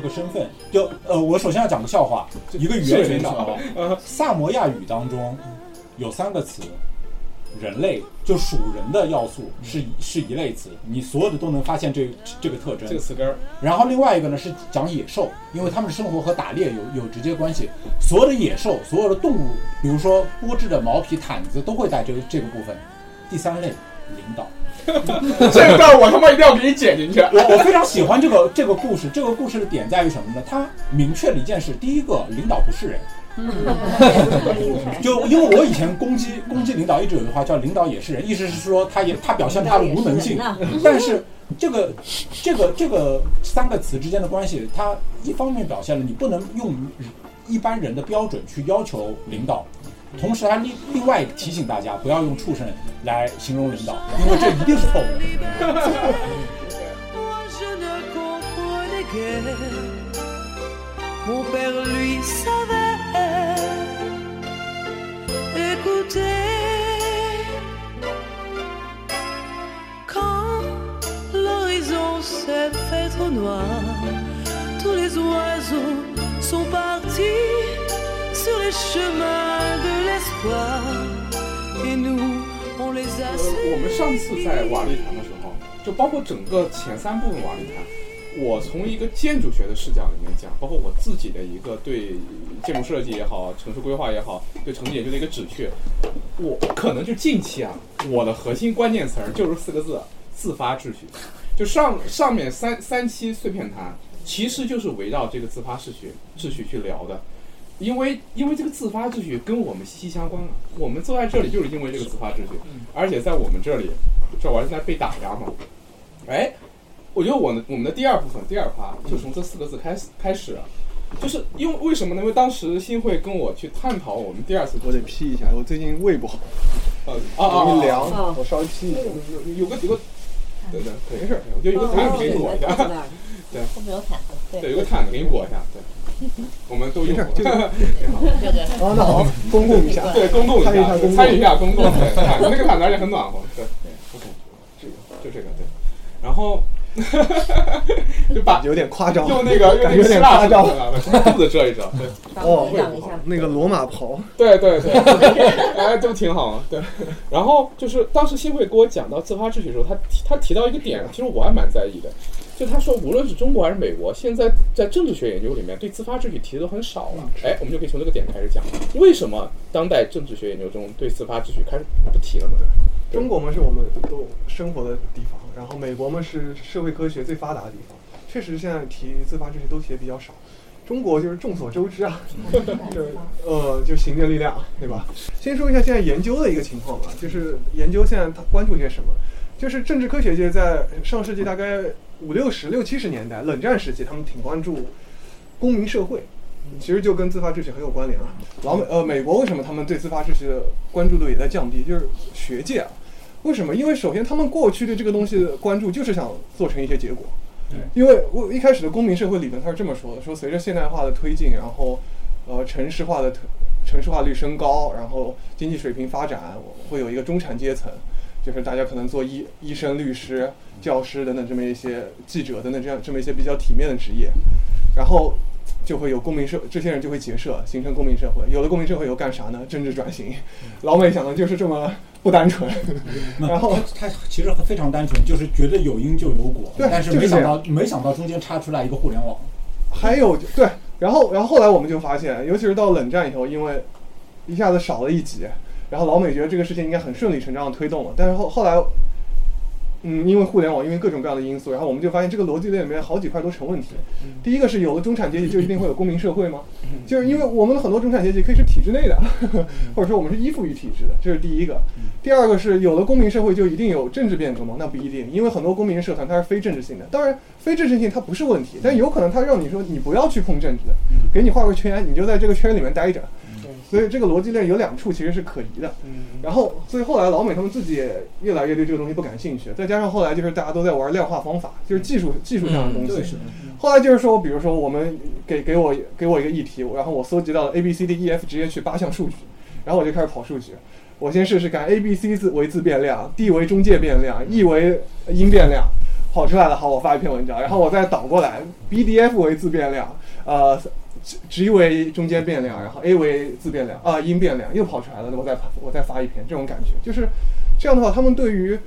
这个身份，就呃，我首先要讲个笑话，一个语言学笑话。萨摩亚语当中有三个词，人类就属人的要素是是一类词，你所有的都能发现这这个特征。这个词根儿，然后另外一个呢是讲野兽，因为他们的生活和打猎有有直接关系。所有的野兽，所有的动物，比如说剥制的毛皮毯子，都会带这个这个部分。第三类，领导。这段我他妈一定要给你剪进去。我我非常喜欢这个这个故事，这个故事的点在于什么呢？它明确了一件事：第一个，领导不是人。就因为我以前攻击攻击领导，一直有句话叫“领导也是人”，意思是说他也他表现他的无能性。但是这个这个这个三个词之间的关系，它一方面表现了你不能用一般人的标准去要求领导，同时还另另外提醒大家不要用畜生来形容领导，因为这一定是错误的。Mon père lui savait. Écoutez, quand l'horizon s'est fait trop noir, tous les oiseaux sont partis sur les chemins de l'espoir. Et nous, on les a 呃，我们 suivis. 上次在瓦砾谈的时候，就包括整个前三部分瓦砾谈，我从一个建筑学的视角里面讲，包括我自己的一个对建筑设计也好、城市规划也好、对城市研究的一个旨趣，我可能就近期啊，我的核心关键词儿就是四个字：自发秩序。就上上面三三期碎片谈，其实就是围绕这个自发秩序秩序去聊的。因为因为这个自发秩序跟我们息息相关啊，我们坐在这里就是因为这个自发秩序，而且在我们这里，这玩意儿现在被打压嘛，哎，我觉得我的我们的第二部分第二趴就从这四个字开始开始了，就是因为为什么呢？因为当时新会跟我去探讨我们第二次，我得批一下，我最近胃不好，呃啊啊啊。容易凉啊，我稍微批一下。有有个有个，对对，没事儿，我就有个毯子给你裹一下，对，后面有毯子，对，有个毯子给你裹一下，对，我们都用过，这个挺好。这个 啊，那好，公共一下，对，公共一下，参与一下公共，那个毯子而且很暖和，对。对，OK，这个就这个对，然后 就把有点夸张，用那个用那感觉有个希腊点夸张。把肚子遮一遮，对。哦那个罗马袍，对对对，哎，都挺好，对。然后就是当时新会给我讲到自发秩序的时候，他提他提到一个点，其实我还蛮在意的，就他说无论是中国还是美国，现在在政治学研究里面对自发秩序提的都很少了。哎，我们就可以从这个点开始讲，为什么当代政治学研究中对自发秩序开始不提了呢？中国嘛是我们都生活的地方，然后美国嘛是社会科学最发达的地方，确实现在提自发秩序都提的比较少。中国就是众所周知啊，就是呃，就行政力量，对吧？先说一下现在研究的一个情况吧，就是研究现在他关注些什么？就是政治科学界在上世纪大概五六十六七十年代冷战时期，他们挺关注公民社会，其实就跟自发秩序很有关联啊。老美呃，美国为什么他们对自发秩序的关注度也在降低？就是学界啊，为什么？因为首先他们过去对这个东西的关注就是想做成一些结果。因为我一开始的公民社会理论他是这么说的：说随着现代化的推进，然后呃城市化的城市化率升高，然后经济水平发展，会有一个中产阶层，就是大家可能做医医生、律师、教师等等这么一些记者等等这样这么一些比较体面的职业，然后就会有公民社，这些人就会结社，形成公民社会。有了公民社会，又干啥呢？政治转型。老美想的就是这么不单纯。然后他其实非常单纯，就是觉得有因就有果，对但是没想到没想到中间插出来一个互联网。还有就对，然后然后后来我们就发现，尤其是到冷战以后，因为一下子少了一级，然后老美觉得这个事情应该很顺理成章的推动了，但是后后来嗯，因为互联网，因为各种各样的因素，然后我们就发现这个逻辑链里面好几块都成问题。第一个是有了中产阶级就一定会有公民社会吗？就是因为我们的很多中产阶级可以是体制内的，或者说我们是依附于体制的，这是第一个。第二个是有了公民社会就一定有政治变革吗？那不一定，因为很多公民社团它是非政治性的。当然，非政治性它不是问题，但有可能它让你说你不要去碰政治的，给你画个圈，你就在这个圈里面待着。所以这个逻辑链有两处其实是可疑的。然后，所以后来老美他们自己也越来越对这个东西不感兴趣，再加上后来就是大家都在玩量化方法，就是技术技术上的东西。后来就是说，比如说我们给给我给我一个议题，然后我搜集到了 A B C D E F 直接去八项数据，然后我就开始跑数据。我先试试看 A B C 字为自变量，D 为中介变量，E 为因变量，跑出来了。好，我发一篇文章，然后我再倒过来 B D F 为自变量，呃。G 为中间变量，然后 A 为自变量啊因变量又跑出来了，我再我再发一篇，这种感觉。就是这样的话，他们对于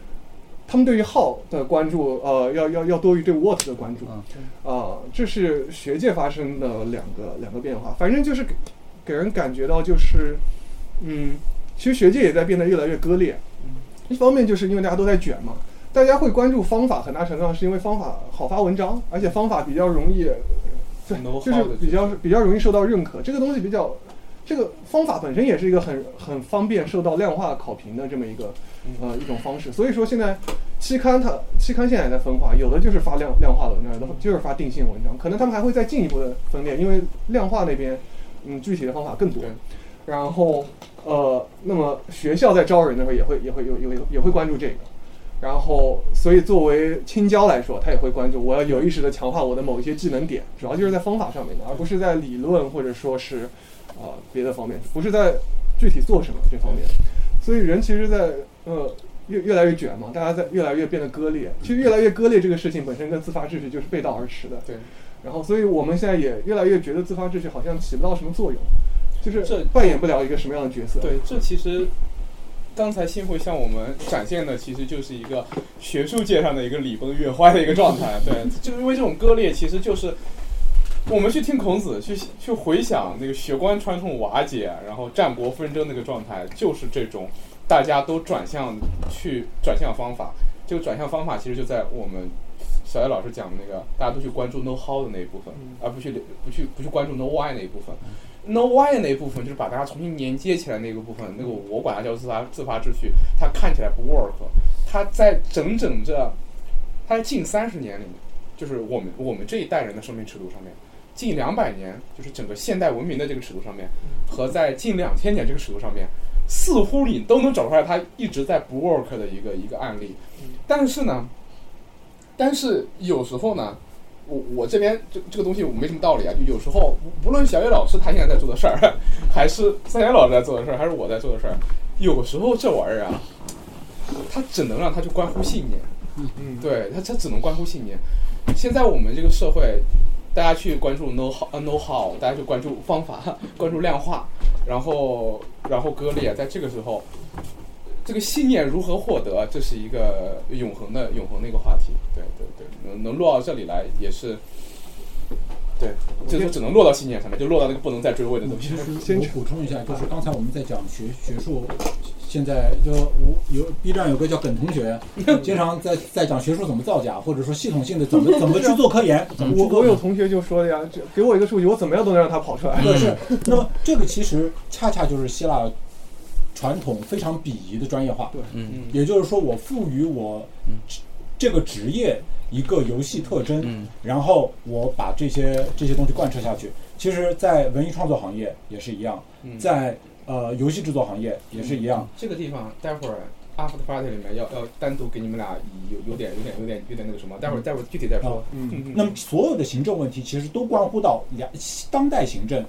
他们对于 how 的关注，呃，要要要多于对 what 的关注，啊，这是学界发生的两个两个变化，反正就是给给人感觉到就是，嗯，其实学界也在变得越来越割裂，一方面就是因为大家都在卷嘛，大家会关注方法，很大程度上是因为方法好发文章，而且方法比较容易。对，就是比较比较容易受到认可。这个东西比较，这个方法本身也是一个很很方便受到量化考评的这么一个呃一种方式。所以说现在期刊它期刊现在也在分化，有的就是发量量化的文章，有的就是发定性文章。可能他们还会再进一步的分裂，因为量化那边嗯具体的方法更多。然后呃，那么学校在招人的时候也会也会有有也会关注这个。然后，所以作为青椒来说，他也会关注我要有意识的强化我的某一些技能点，主要就是在方法上面的，而不是在理论或者说是，呃，别的方面，不是在具体做什么这方面。所以人其实，在呃越越来越卷嘛，大家在越来越变得割裂。其实越来越割裂这个事情本身跟自发秩序就是背道而驰的。对。然后，所以我们现在也越来越觉得自发秩序好像起不到什么作用，就是这扮演不了一个什么样的角色。对，这其实。刚才幸会向我们展现的，其实就是一个学术界上的一个礼崩乐坏的一个状态。对，就是因为这种割裂，其实就是我们去听孔子，去去回想那个学官传统瓦解，然后战国纷争那个状态，就是这种大家都转向去转向方法。这个转向方法其实就在我们小叶老师讲的那个，大家都去关注 know how 的那一部分，而不去不去不去关注 know why 那一部分。No why 那一部分就是把大家重新连接起来那个部分，那个我管它叫自发自发秩序，它看起来不 work，它在整整这，它近三十年里面，就是我们我们这一代人的生命尺度上面，近两百年就是整个现代文明的这个尺度上面，和在近两千年这个尺度上面，似乎你都能找出来它一直在不 work 的一个一个案例，但是呢，但是有时候呢。我我这边这这个东西我没什么道理啊，就有时候无论小野老师他现在在做的事儿，还是三岩老师在做的事儿，还是我在做的事儿，有时候这玩意儿啊，他只能让他去关乎信念。嗯嗯，对，他他只能关乎信念。现在我们这个社会，大家去关注 know how know how，大家去关注方法，关注量化，然后然后割裂，在这个时候。这个信念如何获得？这是一个永恒的、永恒的一个话题。对对对，能能落到这里来也是，对，就只能落到信念上面，就落到那个不能再追问的东西。先补充一下，就是刚才我们在讲学学术，现在就我有 B 站有个叫耿同学，经常在在讲学术怎么造假，或者说系统性的怎么 怎么去做科研。我我有同学就说的呀，就给我一个数据，我怎么样都能让他跑出来。是，那么这个其实恰恰就是希腊。传统非常鄙夷的专业化，对，嗯，也就是说，我赋予我这个职业一个游戏特征，然后我把这些这些东西贯彻下去。其实，在文艺创作行业也是一样，在呃游戏制作行业也是一样。这个地方待会儿 after party 里面要要单独给你们俩有有点有点有点有点那个什么，待会儿待会儿具体再说。嗯，那么所有的行政问题其实都关乎到两当代行政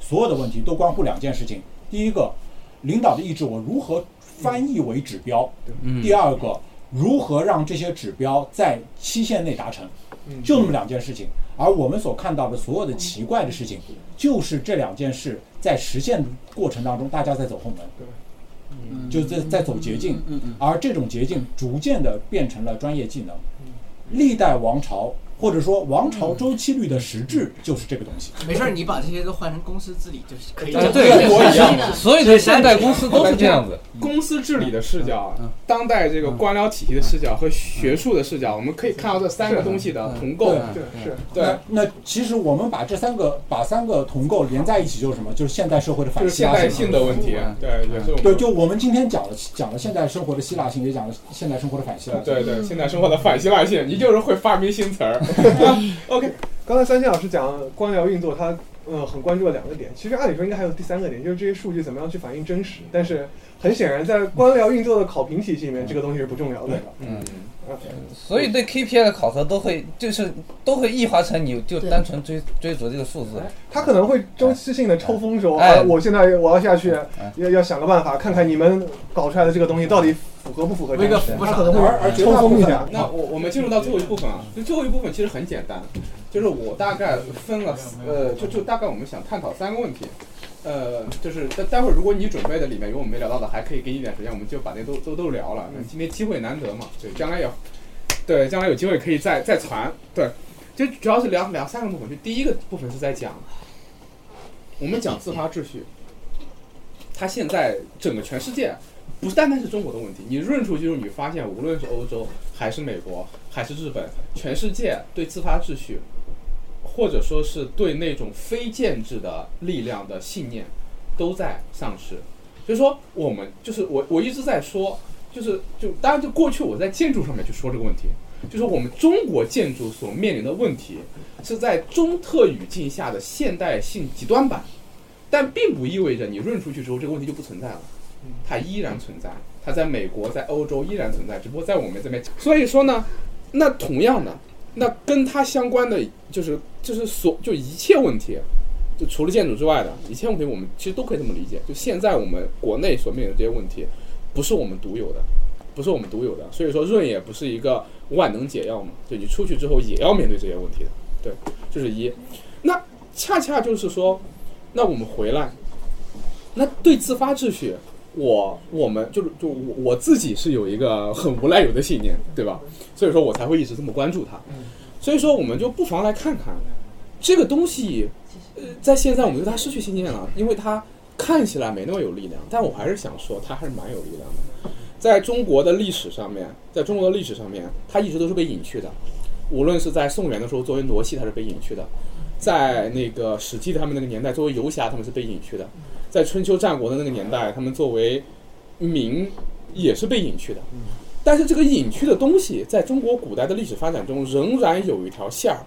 所有的问题都关乎两件事情，第一个。领导的意志，我如何翻译为指标？第二个，如何让这些指标在期限内达成？就那么两件事情。而我们所看到的所有的奇怪的事情，就是这两件事在实现过程当中，大家在走后门，就在在走捷径。而这种捷径逐渐的变成了专业技能。历代王朝或者说王朝周期率的实质就是这个东西。没事儿，你把这些都换成公司治理就是可以。啊对一模一样所有的现代公司都是这样子。公司治理的视角嗯，当代这个官僚体系的视角和学术的视角，我们可以看到这三个东西的同构。对对是。对，那那其实我们把这三个把三个同构连在一起，就是什么？就是现代社会的反希腊性的问题。对，也是我们对，就我们今天讲了讲了现代生活的希腊性，也讲了现代生活的反希腊性。对对，现代生活的反希腊性，你就是会发明新词儿。OK，刚才三星老师讲官僚运作，他呃很关注了两个点。其实按理说应该还有第三个点，就是这些数据怎么样去反映真实。但是很显然，在官僚运作的考评体系里面，这个东西是不重要的。嗯，所以对 KPI 的考核都会就是都会异化成你就单纯追追逐这个数字。他可能会周期性的抽风说，哎啊，我现在我要下去哎，要要想个办法，看看你们搞出来的这个东西到底符合不符合他可能会抽风一下。那我我们进入到最后一部分啊，就最后一部分其实很简单，就是我大概分了呃，就就大概我们想探讨三个问题。呃，就是待待会儿如果你准备的里面有我们没聊到的，还可以给你点时间，我们就把那都都都聊了。今天机会难得嘛，对，将来有，对，将来有机会可以再再传。对，就主要是聊聊三个部分，就第一个部分是在讲，我们讲自发秩序，它现在整个全世界不单单是中国的问题，你润出去之后，你发现无论是欧洲还是美国还是日本，全世界对自发秩序，或者说是对那种非建制的力量的信念，都在丧失。就是说，我们就是我我一直在说，就是就当然就过去我在建筑上面去说这个问题，就是我们中国建筑所面临的问题，是在中特语境下的现代性极端版，但并不意味着你润出去之后这个问题就不存在了。它依然存在，它在美国、在欧洲依然存在，只不过在我们这边。所以说呢，那同样的，那跟它相关的就是就是所就一切问题，就除了建筑之外的一切问题，我们其实都可以这么理解。就现在我们国内所面临的这些问题，不是我们独有的，不是我们独有的。所以说润也不是一个万能解药嘛，就你出去之后也要面对这些问题的。对，这是一。那恰恰就是说，那我们回来，那对自发秩序。我我们就是就我我自己是有一个很无赖有的信念，对吧？所以说我才会一直这么关注它。所以说我们就不妨来看看这个东西，呃，在现在我们对它失去信念了，因为它看起来没那么有力量，但我还是想说它还是蛮有力量的。在中国的历史上面，在中国的历史上面，它一直都是被隐去的。无论是在宋元的时候作为傩戏，它是被隐去的；在那个《史记》他们那个年代作为游侠，他们是被隐去的。在春秋战国的那个年代，他们作为民也是被隐去的。但是这个隐去的东西，在中国古代的历史发展中，仍然有一条线儿，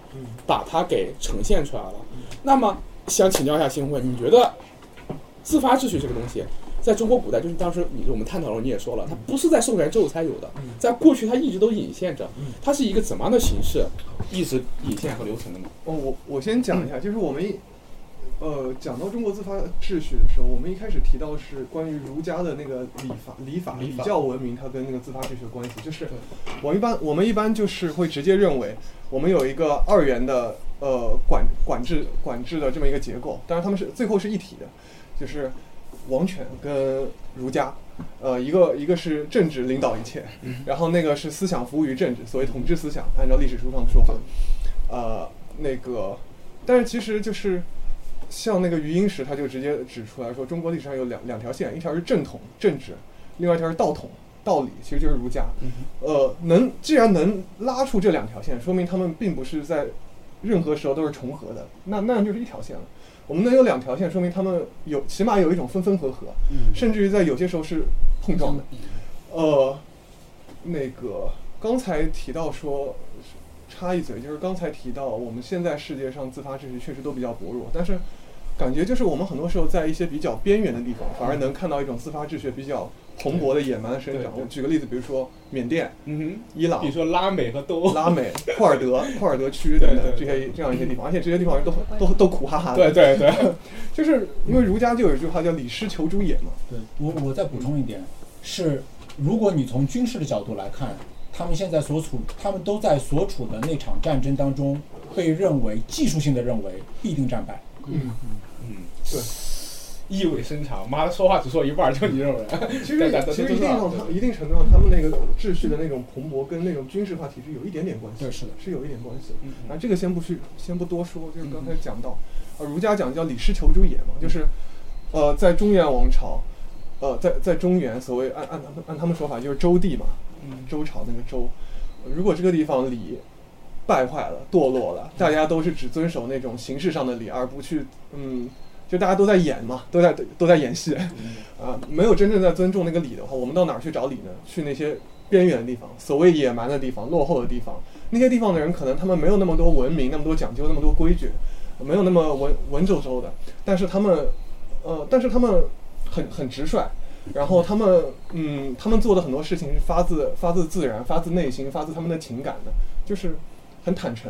把它给呈现出来了。那么，想请教一下新会，你觉得自发秩序这个东西，在中国古代，就是当时你我们探讨的时候你也说了，它不是在宋元之后才有的，在过去它一直都隐现着。它是一个怎么样的形式，一直隐现和留存的呢？哦，我我先讲一下，就是我们一呃讲到中国自发秩序的时候，我们一开始提到是关于儒家的那个礼法、礼法、礼教文明，它跟那个自发秩序的关系。就是我一般我们一般就是会直接认为，我们有一个二元的呃管管制管制的这么一个结构，当然他们是最后是一体的，就是王权跟儒家。呃，一个一个是政治领导一切，然后那个是思想服务于政治，所谓统治思想，按照历史书上的说法。呃，那个，但是其实就是像那个余英时，他就直接指出来说，中国历史上有两两条线，一条是正统政治，另外一条是道统道理，其实就是儒家。呃，能既然能拉出这两条线，说明他们并不是在任何时候都是重合的，那那样就是一条线了。我们能有两条线，说明他们有起码有一种分分合合，甚至于在有些时候是碰撞的。呃，那个刚才提到说，插一嘴，就是刚才提到我们现在世界上自发秩序确实都比较薄弱，但是感觉就是我们很多时候在一些比较边缘的地方，反而能看到一种自发秩序比较蓬勃的野蛮的生长。我举个例子，比如说缅甸、嗯伊朗比如、说拉美和东拉美、库尔德、库尔德区等等这些这样一些地方，而且这些地方人都都都苦哈哈的。对对对，就是因为儒家就有一句话叫“礼失求诸野”嘛。对我，我再补充一点，是如果你从军事的角度来看，他们现在所处，他们都在所处的那场战争当中，被认为技术性的认为必定战败。嗯嗯嗯，对，意味深长，妈的说话只说一半儿，就你这种人。其实其实一定程度一定程度上，他们那个秩序的那种蓬勃跟那种军事化体制有一点点关系。对是的是有一点关系。嗯啊，这个先不去，先不多说，就是刚才讲到，呃，儒家讲叫礼失求诸野嘛，就是，呃，在中原王朝，呃，在在中原，所谓按按他们按他们说法就是周地嘛，嗯周朝那个周，呃如果这个地方礼败坏了、堕落了，大家都是只遵守那种形式上的礼，而不去，嗯，就大家都在演嘛，都在都在演戏，啊，没有真正在尊重那个理的话，我们到哪儿去找理呢？去那些边缘的地方，所谓野蛮的地方、落后的地方，那些地方的人可能他们没有那么多文明、那么多讲究、那么多规矩，没有那么文文绉绉的，但是他们，呃，但是他们很很直率，然后他们，嗯，他们做的很多事情是发自发自自然、发自内心、发自他们的情感的，就是很坦诚。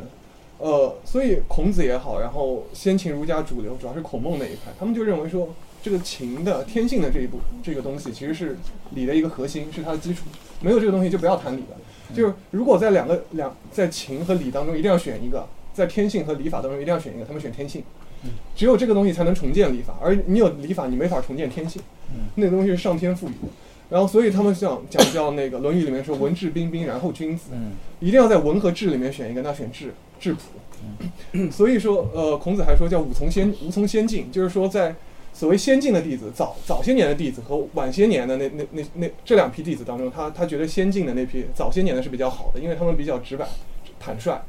呃，所以孔子也好，然后先秦儒家主流主要是孔孟那一派，他们就认为说，这个情的天性的这一步这个东西，其实是礼的一个核心，是它的基础。没有这个东西就不要谈礼了。就是如果在两个两在情和礼当中一定要选一个，在天性和礼法当中一定要选一个，他们选天性。只有这个东西才能重建礼法，而你有礼法，你没法重建天性。那个东西是上天赋予的。然后，所以他们讲讲叫那个《论语》里面说“文质彬彬，然后君子”，嗯一定要在文和质里面选一个，那选质质朴。所以说，呃，孔子还说叫“无从先无从先进”，就是说在所谓先进的弟子，早早些年的弟子和晚些年的那那那那这两批弟子当中，他他觉得先进的那批早些年的是比较好的，因为他们比较直白、坦率。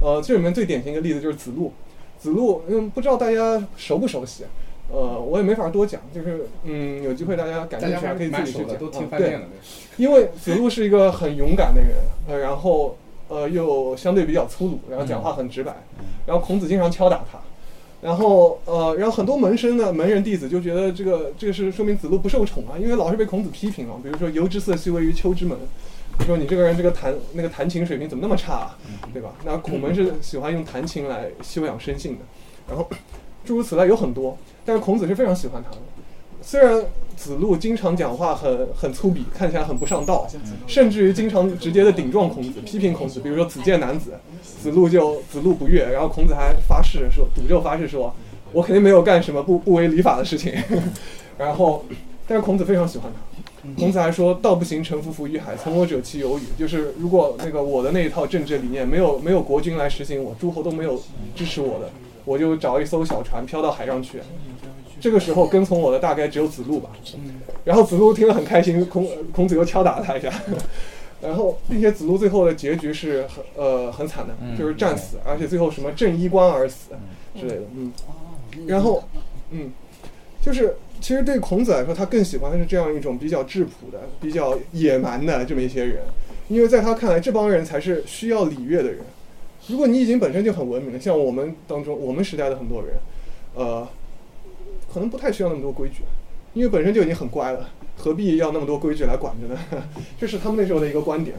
呃，这里面最典型一个例子就是子路。子路，嗯，不知道大家熟不熟悉？呃，我也没法多讲，就是嗯，有机会大家感兴趣还可以自己去讲。都听啊对。因为子路是一个很勇敢的人，呃，然后呃又相对比较粗鲁，然后讲话很直白，然后孔子经常敲打他，然后呃，然后很多门生呢门人弟子就觉得这个这个是说明子路不受宠啊，因为老是被孔子批评嘛，比如说由之色兮为于丘之门，说你这个人这个弹那个弹琴水平怎么那么差、啊，对吧？那孔门是喜欢用弹琴来修养生性的，然后诸如此类有很多，但是孔子是非常喜欢他的。虽然子路经常讲话很很粗鄙，看起来很不上道，甚至于经常直接的顶撞孔子，批评孔子。比如说子建男子，子路就子路不悦，然后孔子还发誓说，赌咒发誓说，我肯定没有干什么不不违礼法的事情。然后，但是孔子非常喜欢他。孔子还说：“道不行，臣服浮于海，从我者其有与。”就是如果那个我的那一套政治理念没有没有国君来实行我，诸侯都没有支持我的，我就找一艘小船漂到海上去。这个时候跟从我的大概只有子路吧。然后子路听了很开心，孔孔子又敲打了他一下。然后，并且子路最后的结局是很呃很惨的，就是战死，而且最后什么正衣冠而死之类的。嗯，然后嗯，就是其实对孔子来说，他更喜欢的是这样一种比较质朴的、比较野蛮的这么一些人，因为在他看来，这帮人才是需要礼乐的人。如果你已经本身就很文明了，像我们当中我们时代的很多人，呃，可能不太需要那么多规矩，因为本身就已经很乖了，何必要那么多规矩来管着呢？这是他们那时候的一个观点。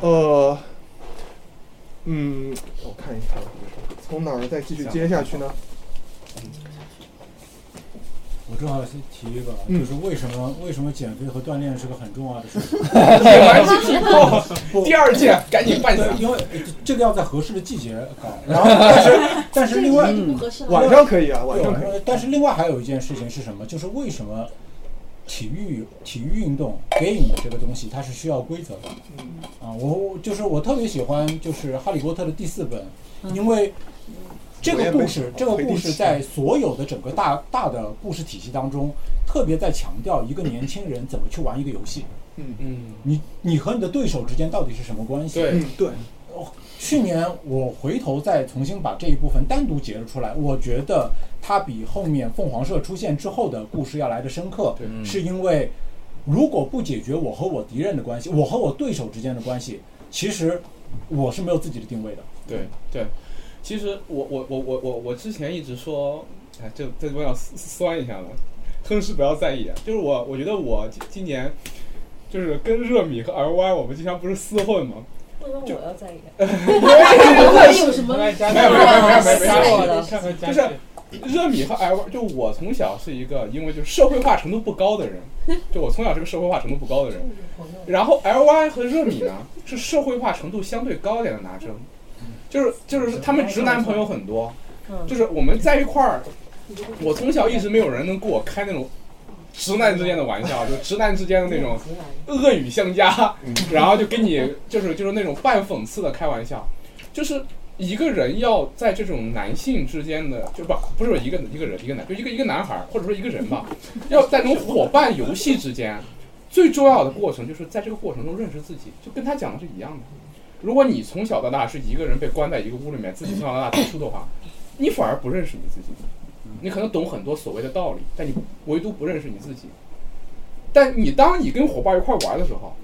呃，嗯，我看一下，从哪儿再继续接下去呢？我正好先提一个，嗯就是为什么为什么减肥和锻炼是个很重要的事情？第二件赶紧办，。因为这个要在合适的季节搞。然后，但是 但是另外。晚上可以啊，晚上可以。但是另外还有一件事情是什么？就是为什么体育体育运动 game 这个东西它是需要规则的？啊，我我就是我特别喜欢就是《哈利波特》的第四本，因为这个故事这个故事在所有的整个大大的故事体系当中，特别在强调一个年轻人怎么去玩一个游戏。嗯嗯，你你和你的对手之间到底是什么关系？对嗯，对，去年我回头再重新把这一部分单独截了出来，我觉得它比后面凤凰社出现之后的故事要来的深刻，是因为如果不解决我和我敌人的关系，我和我对手之间的关系，其实我是没有自己的定位的。对对。其实我我我我我我之前一直说，哎，这这地方要酸一下了，哼是不要在意。啊就是我我觉得我今今年就是跟热米和 L Y 我们经常不是厮混吗？为什么我要在意？我 有什么？没有没有没有没有没有没有我的就是热米和 L，就我从小是一个因为就社会化程度不高的人，就我从小是个社会化程度不高的人。然后 L Y 和热米呢是社会化程度相对高一点的拿针，就是就是他们直男朋友很多，就是我们在一块儿我从小一直没有人能跟我开那种直男之间的玩笑，就直男之间的那种恶语相加，然后就跟你就是就是那种半讽刺的开玩笑，就是一个人要在这种男性之间的，就不不是说一个一个人一个男，就一个一个男孩儿或者说一个人吧，要在这种伙伴游戏之间，最重要的过程就是在这个过程中认识自己，就跟他讲的是一样的。如果你从小到大是一个人被关在一个屋里面，自己从小到大读书的话，你反而不认识你自己。你可能懂很多所谓的道理，但你唯独不认识你自己。但你当你跟伙伴一块玩的时候，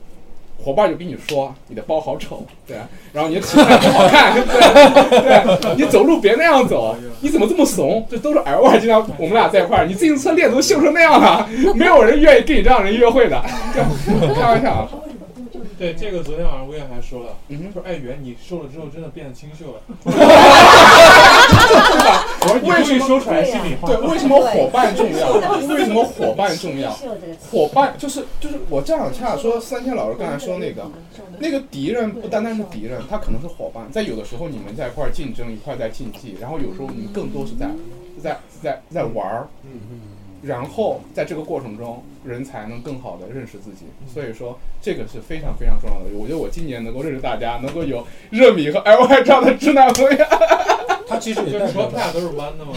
伙伴就跟你说你的包好丑，对，然后你的尺寸不好看，对对，你走路别那样走，你怎么这么怂？这都是 L Y，经常我们俩在一块儿，你自行车链子都锈成那样了，没有人愿意跟你这样人约会的，开玩笑啊。对，这个昨天晚上吴燕还说了，嗯说哎媛你瘦了之后真的变得清秀了。我说你终于说出来心里话。对，为什么伙伴重要？为什么伙伴重要？伙伴就是就是我这样恰说，三千老师刚才说那个那个敌人不单单是敌人，他可能是伙伴。在有的时候你们在一块儿竞争，一块儿在竞技，然后有时候你们更多是在在在在玩儿。然后在这个过程中，人才能更好的认识自己。所以说，这个是非常非常重要的。我觉得我今年能够认识大家，能够有热米和 L Y 这样的直男朋友。他其实也就是代表说他俩都是弯的吗？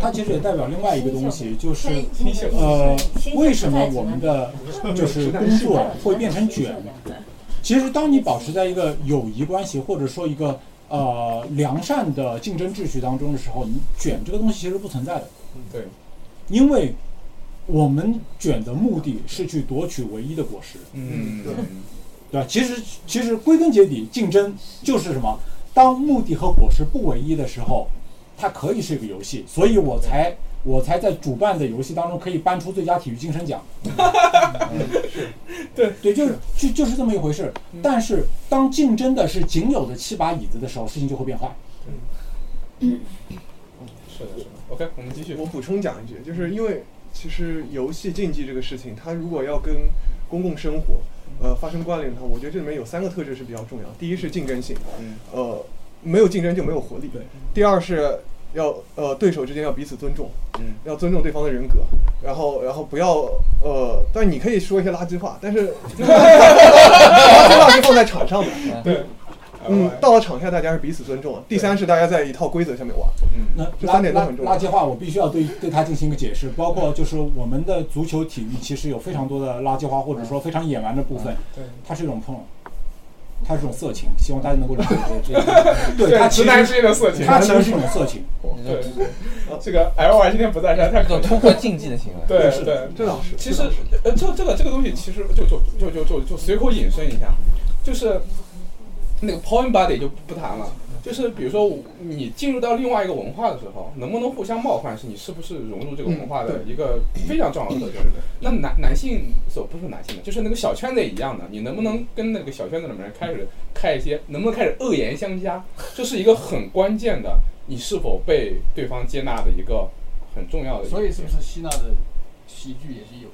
他其实也代表另外一个东西，就是呃，为什么我们的就是工作会变成卷？其实，当你保持在一个友谊关系或者说一个呃良善的竞争秩序当中的时候，你卷这个东西其实不存在的，对，因为我们卷的目的是去夺取唯一的果实，嗯，对对吧？其实其实归根结底，竞争就是什么？当目的和果实不唯一的时候，它可以是一个游戏，所以我才我才在主办的游戏当中可以颁出最佳体育精神奖。对对，就是就就是这么一回事。但是当竞争的是仅有的七把椅子的时候，事情就会变坏。嗯是的，是的。OK，我们继续。我补充讲一句，就是因为其实游戏竞技这个事情，它如果要跟公共生活呃发生关联的话，我觉得这里面有三个特质是比较重要。第一是竞争性，嗯呃，没有竞争就没有活力。对。第二是要呃对手之间要彼此尊重，嗯要尊重对方的人格，然后然后不要呃，但你可以说一些垃圾话，但是 垃圾话是放在场上的。对。嗯，到了场下大家是彼此尊重。第三是大家在一套规则下面玩。那这三点都很重要垃圾话，我必须要对对它进行一个解释，包括就是我们的足球体育其实有非常多的垃圾话，或者说非常野蛮的部分，对它是一种碰，它是种色情，希望大家能够理解这个。对，它其直男之实间的色情。它其实是一种色情。对，这个 L Y 今天不在，实在太可惜了这种突破禁忌的行为。对对，这倒是。其实呃，这这个这个东西其实就就就就就就随口引申一下，就是那个 point body 就不谈了。就是比如说你进入到另外一个文化的时候，能不能互相冒犯，是你是不是融入这个文化的一个非常重要的特征。那男男性所不是男性的，就是那个小圈子也一样的，你能不能跟那个小圈子里面人开始开一些，能不能开始恶言相加，这是一个很关键的，你是否被对方接纳的一个很重要的。所以是不是希腊的喜剧也是有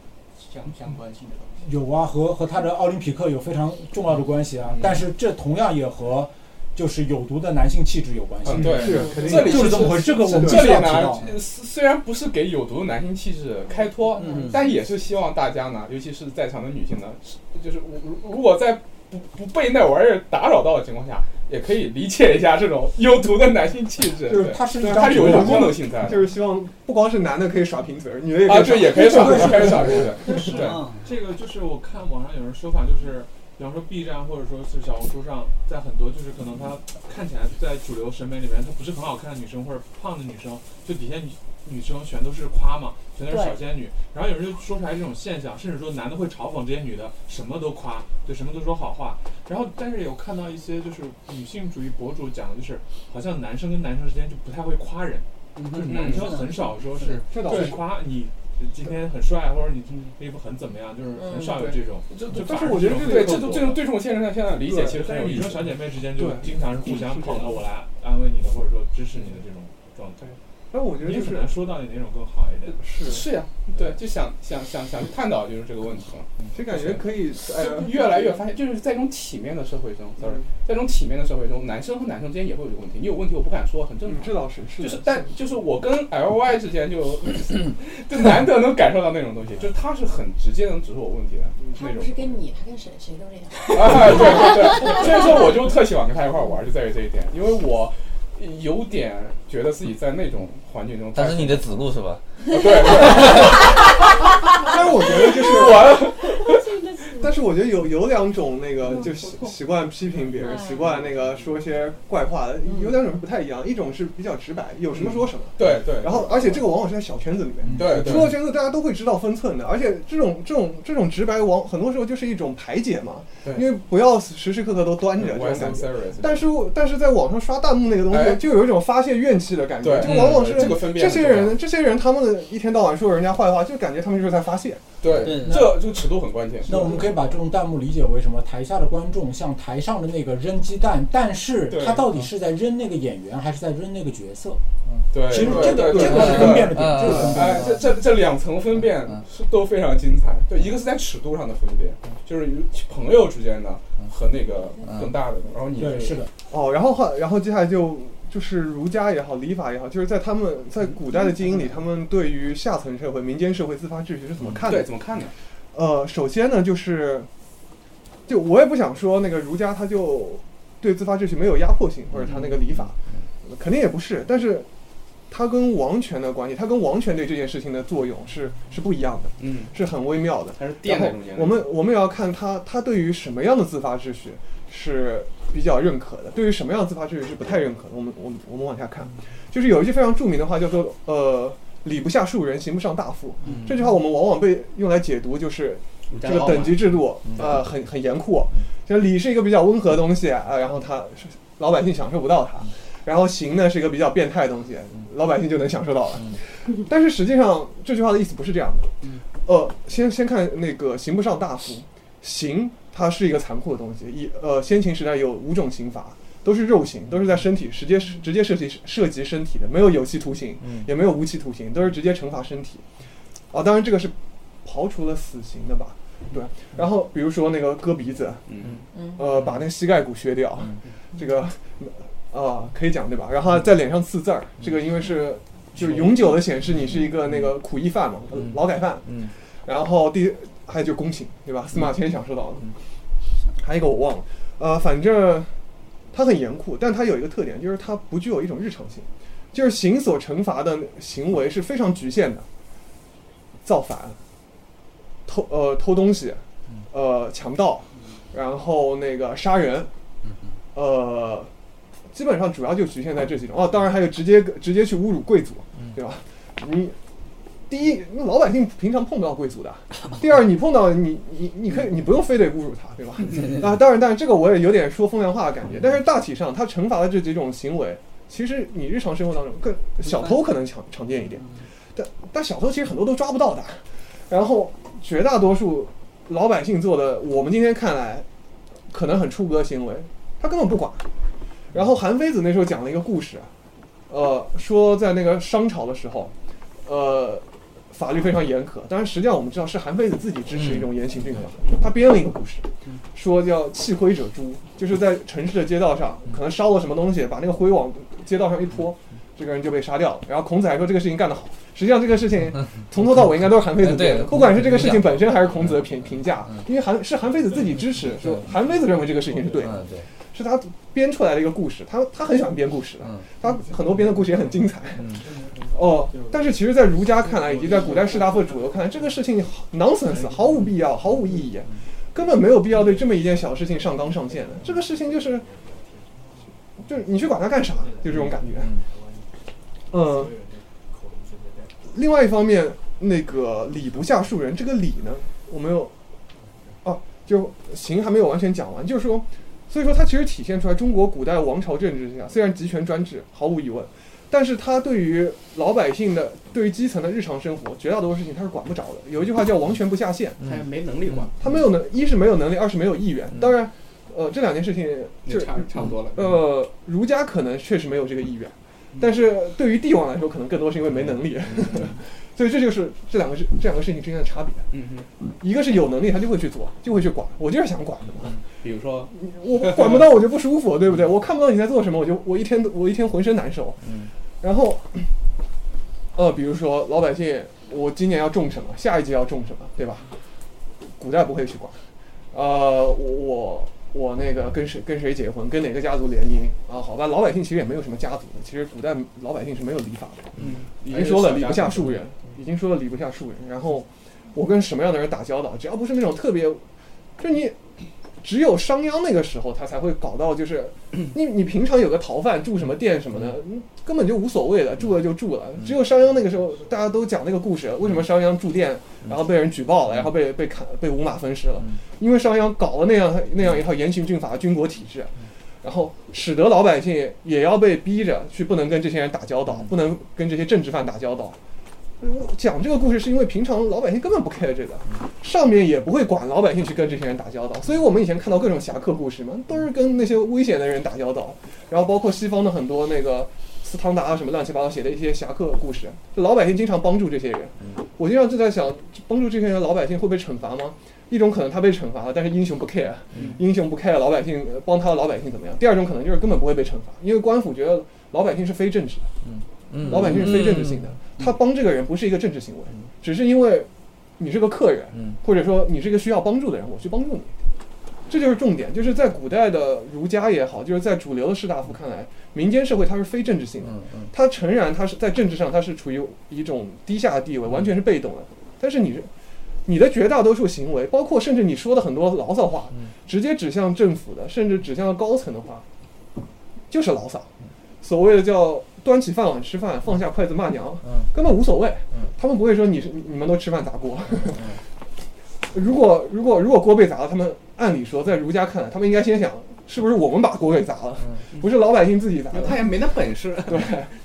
相相关性的东西？有啊，和和他的奥林匹克有非常重要的关系啊，但是这同样也和就是有毒的男性气质有关系。嗯，对，是肯定这里就是这么回事。这个我们这里呢。，呃虽然不是给有毒的男性气质开脱，嗯但也是希望大家呢，尤其是在场的女性呢，就是如如果在不不被那玩意儿打扰到的情况下，也可以理解一下这种有毒的男性气质。就是对它是一张对它是有一种功能性在的。就是希望不光是男的可以耍贫嘴，女的也可啊，以耍。对，也可以耍，也可以耍，对对。嗯，这个就是我看网上有人说法，就是比方说 B 站或者说是小红书上，在很多就是可能她看起来在主流审美里面她不是很好看的女生或者胖的女生，就底下女女生全都是夸嘛，全都是小仙女。然后有人就说出来这种现象，甚至说男的会嘲讽这些女的什么都夸，对什么都说好话。然后但是有看到一些就是女性主义博主讲的就是，好像男生跟男生之间就不太会夸人，就是男生很少说是这倒就是夸你。今天很帅，或者你衣服很怎么样，就是很少有这种。就就但是我觉得反而对这种这种对这种现象现在理解其实很有意思。生小姐妹之间就经常是互相捧着我来安慰你的，或者说支持你的这种状态。但我觉得就是说到底哪种更好一点。是，是呀，对，就想想想想去探讨就是这个问题嘛。就感觉可以越来越发现，就是在这种体面的社会中，sorry，在这种体面的社会中，男生和男生之间也会有这个问题。你有问题我不敢说，很正常。嗯这倒是是就是，但就是我跟 L Y 之间就 就难得能感受到那种东西，就是他是很直接能指出我问题的他那种不是跟你，他跟谁谁都这样。啊，对对对，所以说我就特喜欢跟他一块儿玩，就在于这一点，因为我有点觉得自己在那种环境中，但是你的子路是吧？对 对，但是我觉得就是我 但是我觉得有有两种那个就习习惯批评别人，习惯那个说一些怪话的，有两种是不太一样。一种是比较直白，有什么说什么。对对，然后，而且这个往往是在小圈子里面，对对出了圈子大家都会知道分寸的。而且这种这种这种直白往很多时候就是一种排解嘛，对因为不要时时刻刻都端着这种感觉。serious，但是但是在网上刷弹幕那个东哎西，就有一种发泄怨气的感觉。对这个往往是嗯这些人这些人他们一天到晚说人家坏话，就感觉他们就是在发泄。对对这这个尺度很关键。那我们可以把这种弹幕理解为什么？台下的观众像台上的那个扔鸡蛋，但是他到底是在扔那个演员，还是在扔那个角色？嗯对，其实这个这个是分辨的点，嗯这个分辨哎，这。这这两层分辨嗯是都非常精彩。对，一个是在尺度上的分辨，就是朋友之间的和那个更大的，然后你对，是的，哦，然后后，然后接下来就就是儒家也好，礼法也好，就是在他们在古代的基因里，他们对于下层社会、民间社会自发秩序是怎么看的？对怎么看呢？呃，首先呢，就是，就我也不想说那个儒家他就对自发秩序没有压迫性，或者他那个礼法，肯定也不是，但是他跟王权的关系，他跟王权对这件事情的作用是是不一样的，嗯，是很微妙的。它是垫在中间。我们我们也要看他他对于什么样的自发秩序是比较认可的，对于什么样的自发秩序是不太认可的。我们我们我们往下看，就是有一句非常著名的话叫做呃“礼不下庶人，刑不上大夫”。这句话我们往往被用来解读就是这个等级制度呃很很严酷，就是礼是一个比较温和的东西啊、然后他老百姓享受不到它。然后刑呢是一个比较变态的东西，老百姓就能享受到了。但是实际上这句话的意思不是这样的。呃，先先看那个刑不上大夫，刑它是一个残酷的东西。一呃，先秦时代有五种刑罚，都是肉刑，都是在身体直接直接涉及涉及身体的，没有有期徒刑，也没有无期徒刑，都是直接惩罚身体。啊，当然这个是刨除了死刑的吧？对。然后比如说那个割鼻子，嗯呃，把那个膝盖骨削掉，这个啊、可以讲对吧？然后在脸上刺字儿，这个因为是就是永久的显示你是一个那个苦役犯嘛，嗯劳改犯。嗯然后第还有就是宫刑，对吧？司马迁享受到的。还有一个我忘了，呃，反正它很严酷，但它有一个特点，就是它不具有一种日常性，就是刑所惩罚的行为是非常局限的，造反、偷呃偷东西、呃强盗，然后那个杀人，呃，基本上主要就局限在这几种。哦，当然还有直接直接去侮辱贵族，对吧？你第一，那老百姓平常碰不到贵族的；第二，你碰到你你你可以你不用非得侮辱他，对吧？啊，当然，当然这个我也有点说风凉话的感觉，但是大体上他惩罚的这几种行为，其实你日常生活当中更小偷可能常常见一点，但但小偷其实很多都抓不到的，然后绝大多数老百姓做的，我们今天看来可能很出格的行为，他根本不管。然后韩非子那时候讲了一个故事，呃，说在那个商朝的时候，呃，法律非常严苛，当然实际上我们知道是韩非子自己支持一种严刑峻法，他编了一个故事，说叫弃灰者诛，就是在城市的街道上可能烧了什么东西，把那个灰往街道上一泼，这个人就被杀掉了。然后孔子还说这个事情干得好，实际上这个事情从头到尾应该都是韩非子 对的，不管是这个事情本身还是孔子的评评价，因为韩是韩非子自己支持，说韩非子认为这个事情是对的。是他编出来的一个故事，他他很喜欢编故事的，嗯他很多编的故事也很精彩。嗯哦，但是其实，在儒家看来，以及在古代士大夫的主流看来，这个事情 nonsense，毫无必要，毫无意义，根本没有必要对这么一件小事情上纲上线的。这个事情就是，就是你去管他干啥？就这种感觉。嗯，另外一方面，那个礼不下庶人，这个礼呢，我们有，哦，就行还没有完全讲完，就是说，所以说它其实体现出来中国古代王朝政治下，虽然集权专制，毫无疑问，但是它对于老百姓的、对于基层的日常生活，绝大多数事情它是管不着的。有一句话叫“王权不下线”，还没能力管，他没有能，一是没有能力，二是没有意愿。当然，呃，这两件事情就差差不多了。呃，儒家可能确实没有这个意愿，但是对于帝王来说，可能更多是因为没能力。所以这就是这两个事这两个事情之间的差别。嗯哼，一个是有能力，他就会去做，就会去管。我就是想管的嘛，比如说，我管不到我就不舒服，对不对？我看不到你在做什么，我就我一天我一天浑身难受。嗯然后，呃，比如说老百姓，我今年要种什么，下一季要种什么，对吧？古代不会去管。呃，我我我那个跟谁跟谁结婚，跟哪个家族联姻啊？好吧，老百姓其实也没有什么家族的，其实古代老百姓是没有礼法的。嗯，已经说了礼不下庶人，已经说了礼不下庶人。然后我跟什么样的人打交道，只要不是那种特别，就你只有商鞅那个时候，他才会搞到就是 你你平常有个逃犯住什么店什么的，嗯根本就无所谓的，住了就住了。只有商鞅那个时候，大家都讲那个故事，为什么商鞅住店，然后被人举报了，然后被被砍被五马分尸了？因为商鞅搞了那样那样一套严刑峻法的军国体制。然后使得老百姓也要被逼着去不能跟这些人打交道，不能跟这些政治犯打交道。我讲这个故事是因为平常老百姓根本不 care 这个，上面也不会管老百姓去跟这些人打交道，所以我们以前看到各种侠客故事嘛，都是跟那些危险的人打交道，然后包括西方的很多那个斯汤达啊什么乱七八糟写的一些侠客故事，老百姓经常帮助这些人。我经常就在想，帮助这些人，老百姓会被惩罚吗？一种可能他被惩罚了，但是英雄不 care，英雄不 care 老百姓呃帮他的老百姓怎么样？第二种可能就是根本不会被惩罚，因为官府觉得老百姓是非政治的，嗯老百姓是非政治性的，他帮这个人不是一个政治行为，只是因为你是个客人，嗯或者说你是一个需要帮助的人，我去帮助你，这就是重点。就是在古代的儒家也好，就是在主流的士大夫看来，民间社会它是非政治性的，嗯嗯他诚然它是在政治上它是处于一种低下的地位，完全是被动的，但是你是你的绝大多数行为，包括甚至你说的很多牢骚话，直接指向政府的，甚至指向高层的话，就是牢骚。所谓的叫端起饭碗吃饭，放下筷子骂娘，嗯根本无所谓嗯。他们不会说你是你你们都吃饭砸锅。如果如果如果锅被砸了，他们按理说在儒家看来，他们应该先想是不是我们把锅给砸了，不是老百姓自己砸的。他也没那本事对。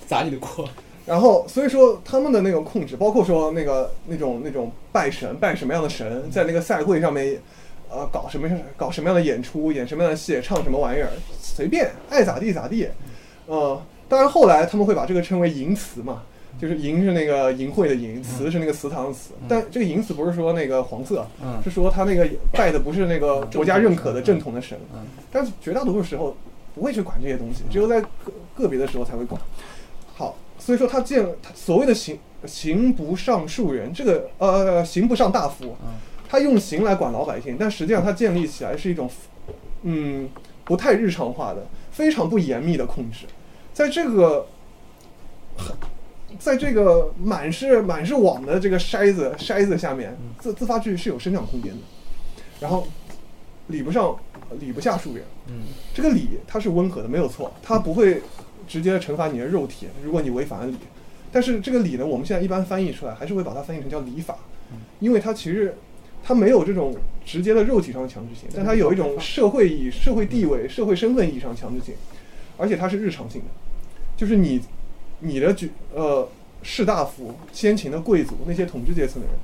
砸你的锅。然后，所以说他们的那个控制，包括说那个那种那种拜神，拜什么样的神，在那个赛会上面，呃，搞什么搞什么样的演出，演什么样的戏，唱什么玩意儿，随便爱咋地咋地。呃，当然后来他们会把这个称为淫词嘛，就是淫是那个淫秽的淫，词是那个祠堂的词。但这个淫词不是说那个黄色，嗯。是说他那个拜的不是那个国家认可的正统的神。嗯，但是绝大多数时候不会去管这些东西，只有在个个别的时候才会管。好，所以说他建他所谓的刑刑不上庶人，这个呃刑不上大夫，他用刑来管老百姓，但实际上他建立起来是一种嗯不太日常化的、非常不严密的控制，在这个很在这个满是满是网的这个筛子筛子下面，自自发秩序是有生长空间的。然后理不上理不下庶人，嗯。这个理它是温和的，没有错，它不会直接惩罚你的肉体，如果你违反了理。但是这个理呢，我们现在一般翻译出来，还是会把它翻译成叫礼法，因为它其实它没有这种直接的肉体上的强制性，但它有一种社会意义、社会地位、社会身份意义上的强制性，而且它是日常性的，就是你你的举呃士大夫、先秦的贵族那些统治阶层的人，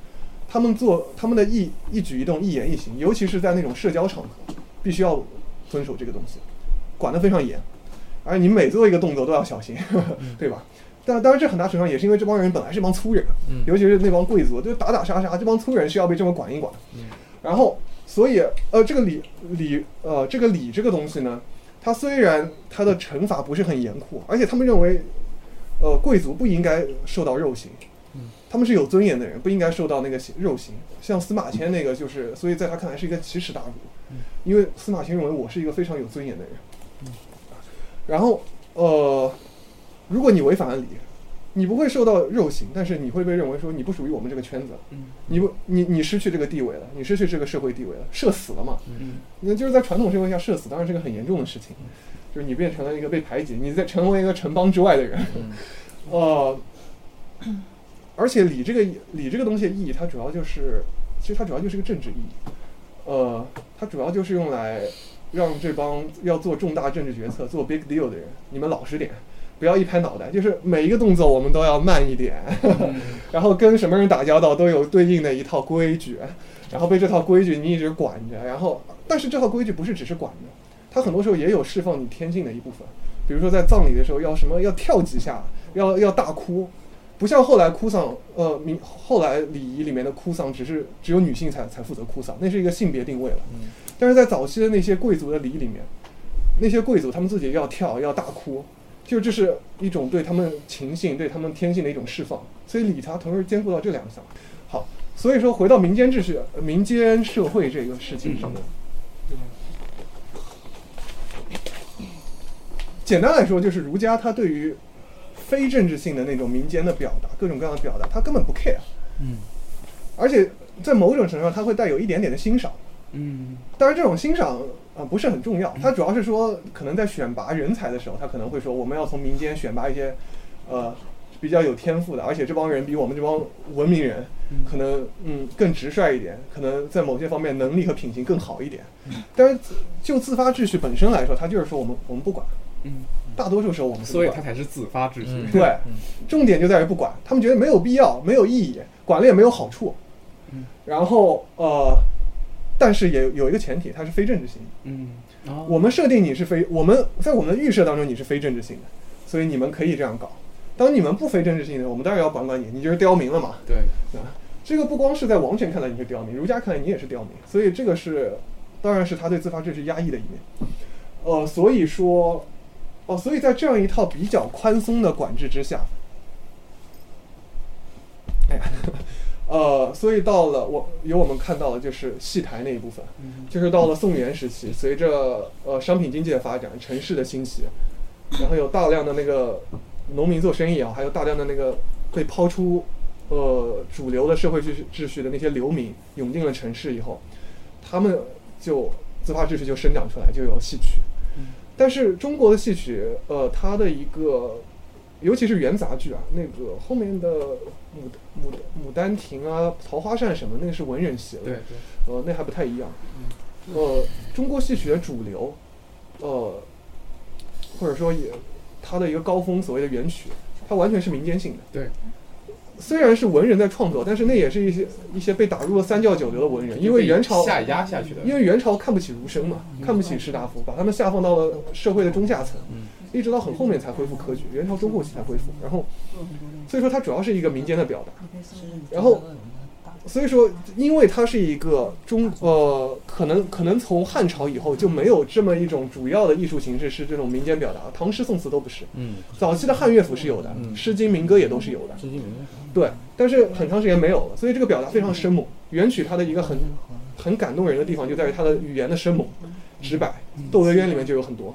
他们做他们的一一举一动、一言一行，尤其是在那种社交场合，必须要遵守这个东西，管得非常严，而你每做一个动作都要小心，对吧？但当然，这很大程度上也是因为这帮人本来是一帮粗人，嗯。尤其是那帮贵族，就打打杀杀，这帮粗人是要被这么管一管。然后，所以呃，这个礼礼呃，这个礼这个东西呢，它虽然他的惩罚不是很严酷，而且他们认为，呃，贵族不应该受到肉刑，他们是有尊严的人，不应该受到那个刑肉刑。像司马迁那个就是，所以在他看来是一个奇耻大辱，因为司马迁认为我是一个非常有尊严的人。然后呃，如果你违反了礼，你不会受到肉刑，但是你会被认为说你不属于我们这个圈子，你不你你失去这个地位了，你失去这个社会地位了，社死了嘛？那就是在传统社会下，社死当然是个很严重的事情，就是你变成了一个被排挤，你在成为一个城邦之外的人，呃，而且礼这个礼这个东西的意义，它主要就是，其实它主要就是个政治意义，呃，它主要就是用来让这帮要做重大政治决策、做 big deal 的人，你们老实点，不要一拍脑袋，就是每一个动作我们都要慢一点，然后跟什么人打交道都有对应的一套规矩，然后被这套规矩你一直管着，然后但是这套规矩不是只是管着，它很多时候也有释放你天性的一部分，比如说在葬礼的时候要什么要跳几下，要要大哭，不像后来哭丧，呃，明后来礼仪里面的哭丧只是只有女性才才负责哭丧，那是一个性别定位了。但是在早期的那些贵族的礼仪里面，那些贵族他们自己要跳要大哭，就这是一种对他们情性、对他们天性的一种释放。所以理查同时兼顾到这两项。好，所以说回到民间秩序、呃民间社会这个事情上面。简单来说，就是儒家他对于非政治性的那种民间的表达，各种各样的表达，他根本不 care。嗯，而且在某种程度上，他会带有一点点的欣赏。嗯当然，这种欣赏啊、呃不是很重要，他主要是说，可能在选拔人才的时候，他可能会说，我们要从民间选拔一些呃比较有天赋的，而且这帮人比我们这帮文明人可能嗯更直率一点，可能在某些方面能力和品行更好一点。但是就自发秩序本身来说，他就是说我们我们不管，嗯，大多数时候我们所以管它才是自发秩序。嗯对，重点就在于不管，他们觉得没有必要，没有意义，管了也没有好处。嗯然后呃，但是也有一个前提，它是非政治性的。嗯，哦我们设定你是非，我们在我们的预设当中你是非政治性的，所以你们可以这样搞。当你们不非政治性的，我们当然要管管你，你就是刁民了嘛。对，啊，这个不光是在王权看来你是刁民，儒家看来你也是刁民，所以这个是，当然是他对自发秩序压抑的一面。呃，所以说，哦，所以在这样一套比较宽松的管制之下，哎呀，呃，所以到了我有我们看到的就是戏台那一部分，就是到了宋元时期，随着呃商品经济的发展，城市的兴起，然后有大量的那个农民做生意啊，还有大量的那个被抛出呃主流的社会秩序秩序的那些流民涌进了城市以后，他们就自发秩序就生长出来，就有戏曲。但是中国的戏曲，呃，它的一个，尤其是元杂剧啊，那个后面的牡牡牡丹亭啊、桃花扇什么，那个是文人戏了。对对，呃，那还不太一样。呃，中国戏曲的主流，呃，或者说也它的一个高峰，所谓的元曲，它完全是民间性的。对，虽然是文人在创作，但是那也是一些一些被打入了三教九流的文人，因为元朝下压下去的，因为元朝看不起儒生嘛，看不起士大夫，把他们下放到了社会的中下层，一直到很后面才恢复科举，元朝中后期才恢复。然后，所以说它主要是一个民间的表达。然后，所以说，因为它是一个中呃，可能可能从汉朝以后就没有这么一种主要的艺术形式是这种民间表达，唐诗宋词都不是。嗯，早期的汉乐府是有的，诗经民歌也都是有的。对，但是很长时间没有了，所以这个表达非常生猛。元曲它的一个很很感动人的地方就在于它的语言的生猛、直白，《窦娥冤》里面就有很多。